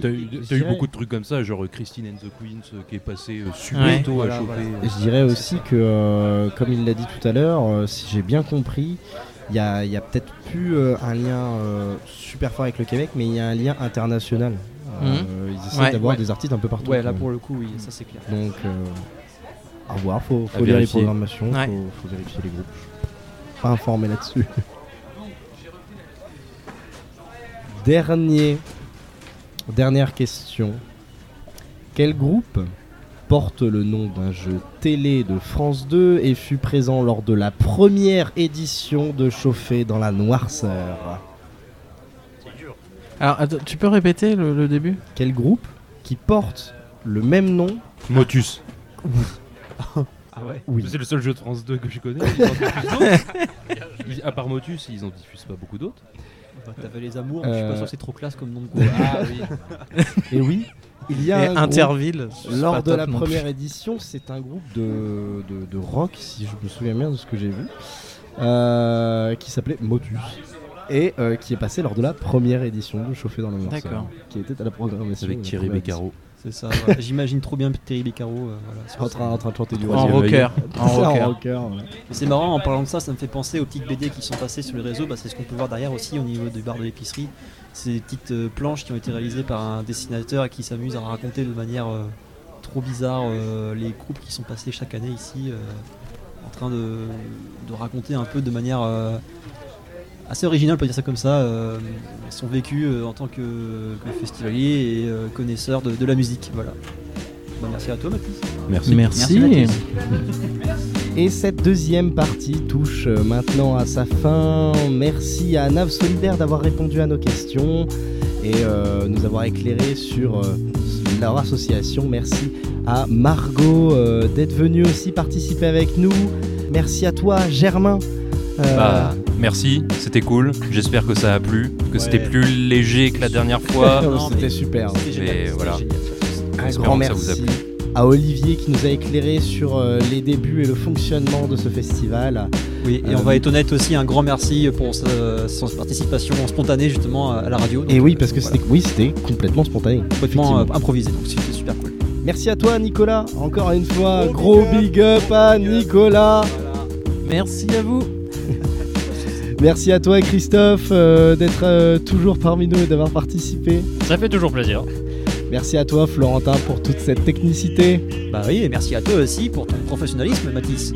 T'as eu, beaucoup de trucs comme ça, genre Christine and the Queens euh, qui est passée euh, super Ouais. tôt Voilà, à choper. Et je dirais aussi que, euh, comme il l'a dit tout à l'heure, euh, si j'ai bien compris, il y a, a peut-être plus euh, un lien euh, super fort avec le Québec, mais il y a un lien international. Euh, Ils essaient Ouais, d'avoir ouais. des artistes un peu partout. Ouais, là pour le coup, oui, ça c'est clair. Donc, euh, à voir, faut, faut À lire les vérifier. programmations, Ouais. faut, faut vérifier les groupes. Je suis Pas informé là-dessus. [laughs] Dernier, dernière question. Quel groupe porte le nom d'un jeu télé de France 2 et fut présent lors de la première édition de Chauffer dans la noirceur? Alors, attends, tu peux répéter le, le début? Quel groupe qui porte le même nom? Motus. Ah ouais Oui. C'est le seul jeu de France 2 que je connais. Ils en diffusent d'autres. Ils- à part Motus, ils en diffusent pas beaucoup d'autres. Bah, T'avais les amours, mais je suis Euh, pas sûr que c'est trop classe comme nom de [laughs] groupe. Ah oui. Et oui, il y a Et un Interville. Lors de la première édition, c'est un groupe de, de, de rock, si je me souviens bien de ce que j'ai vu, euh, qui s'appelait Motus. Et euh, qui est passé lors de la première édition de Chauffer dans le Noirceur, D'accord. qui était à la programmation. Avec Thierry Beccaro. C'est ça. [laughs] voilà. J'imagine trop bien Terry Beccaro. euh, voilà, En train, en train de chanter du En Troisième œil. rocker. [laughs] En C'est rocker. en rocker, ouais. Mais C'est marrant, en parlant de ça, ça me fait penser aux petites BD qui sont passées sur les réseaux. Bah, c'est ce qu'on peut voir derrière aussi au niveau du bar de l'épicerie. C'est des petites euh, planches qui ont été réalisées par un dessinateur et qui s'amuse à raconter de manière euh, trop bizarre euh, les groupes qui sont passés chaque année ici, euh, en train de, de raconter un peu de manière euh, assez originale, on peut dire ça comme ça, euh, son vécu euh, en tant que, que festivalier et euh, connaisseur de, de la musique. Voilà. Bah, merci à toi, Mathis. Merci. Merci. Merci, Et cette deuxième partie touche euh, maintenant à sa fin. Merci à Nav Solidaire d'avoir répondu à nos questions et euh, nous avoir éclairé sur euh, leur association. Merci à Margot euh, d'être venue aussi participer avec nous. Merci à toi, Germain. Euh, Bah, merci, c'était cool. J'espère que ça a plu, que c'était plus léger que la dernière [laughs] fois. Non, C'était super. C'était génial, voilà. génial. Un grand que ça vous a merci plu. à Olivier qui nous a éclairé sur euh, les débuts et le fonctionnement de ce festival. Oui, et Euh, on va être honnête aussi, un grand merci pour sa, son participation spontanée justement à la radio. Et oui, euh, parce que voilà, c'était oui, c'était complètement spontané. complètement euh, improvisé, donc c'était super cool. Merci à toi, Nicolas. Encore une fois, gros big up à Nicolas. Merci à vous. Merci à toi, Christophe, euh, d'être euh, toujours parmi nous et d'avoir participé. Ça fait toujours plaisir. Merci à toi, Florentin, pour toute cette technicité. Bah oui, et merci à toi aussi pour ton professionnalisme, Mathis.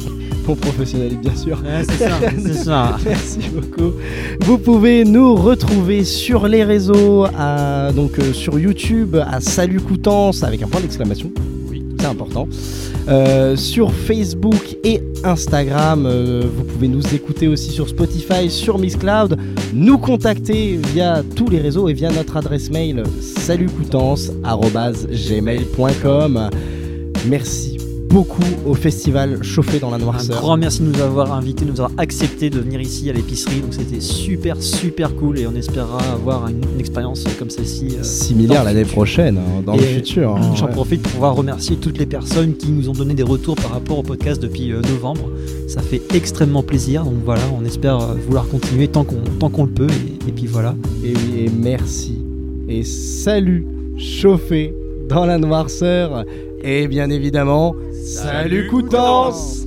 Mon professionnel, bien sûr. c'est ça, c'est ça. [laughs] Merci beaucoup. Vous pouvez nous retrouver sur les réseaux, à- donc euh, sur YouTube à Salut Coutances avec un point d'exclamation. C'est important. Euh, sur Facebook et Instagram, euh, vous pouvez nous écouter aussi sur Spotify, sur Miss Cloud, nous contacter via tous les réseaux et via notre adresse mail salutcoutances@gmail.com. Merci beaucoup au festival Chauffé dans la Un Noirceur. grand merci de nous avoir invités, de nous avoir accepté de venir ici à l'épicerie. Donc c'était super, super cool et on espérera avoir une, une expérience comme celle-ci. euh, similaire l'année prochaine, hein, dans le futur. hein, J'en ouais. profite pour pouvoir remercier toutes les personnes qui nous ont donné des retours par rapport au podcast depuis euh, novembre. Ça fait extrêmement plaisir. Donc voilà, on espère euh, vouloir continuer tant qu'on tant qu'on le peut. Et, et puis voilà. Et oui, et merci. Et salut, chauffé dans la noirceur. Et bien évidemment, salut, Coutances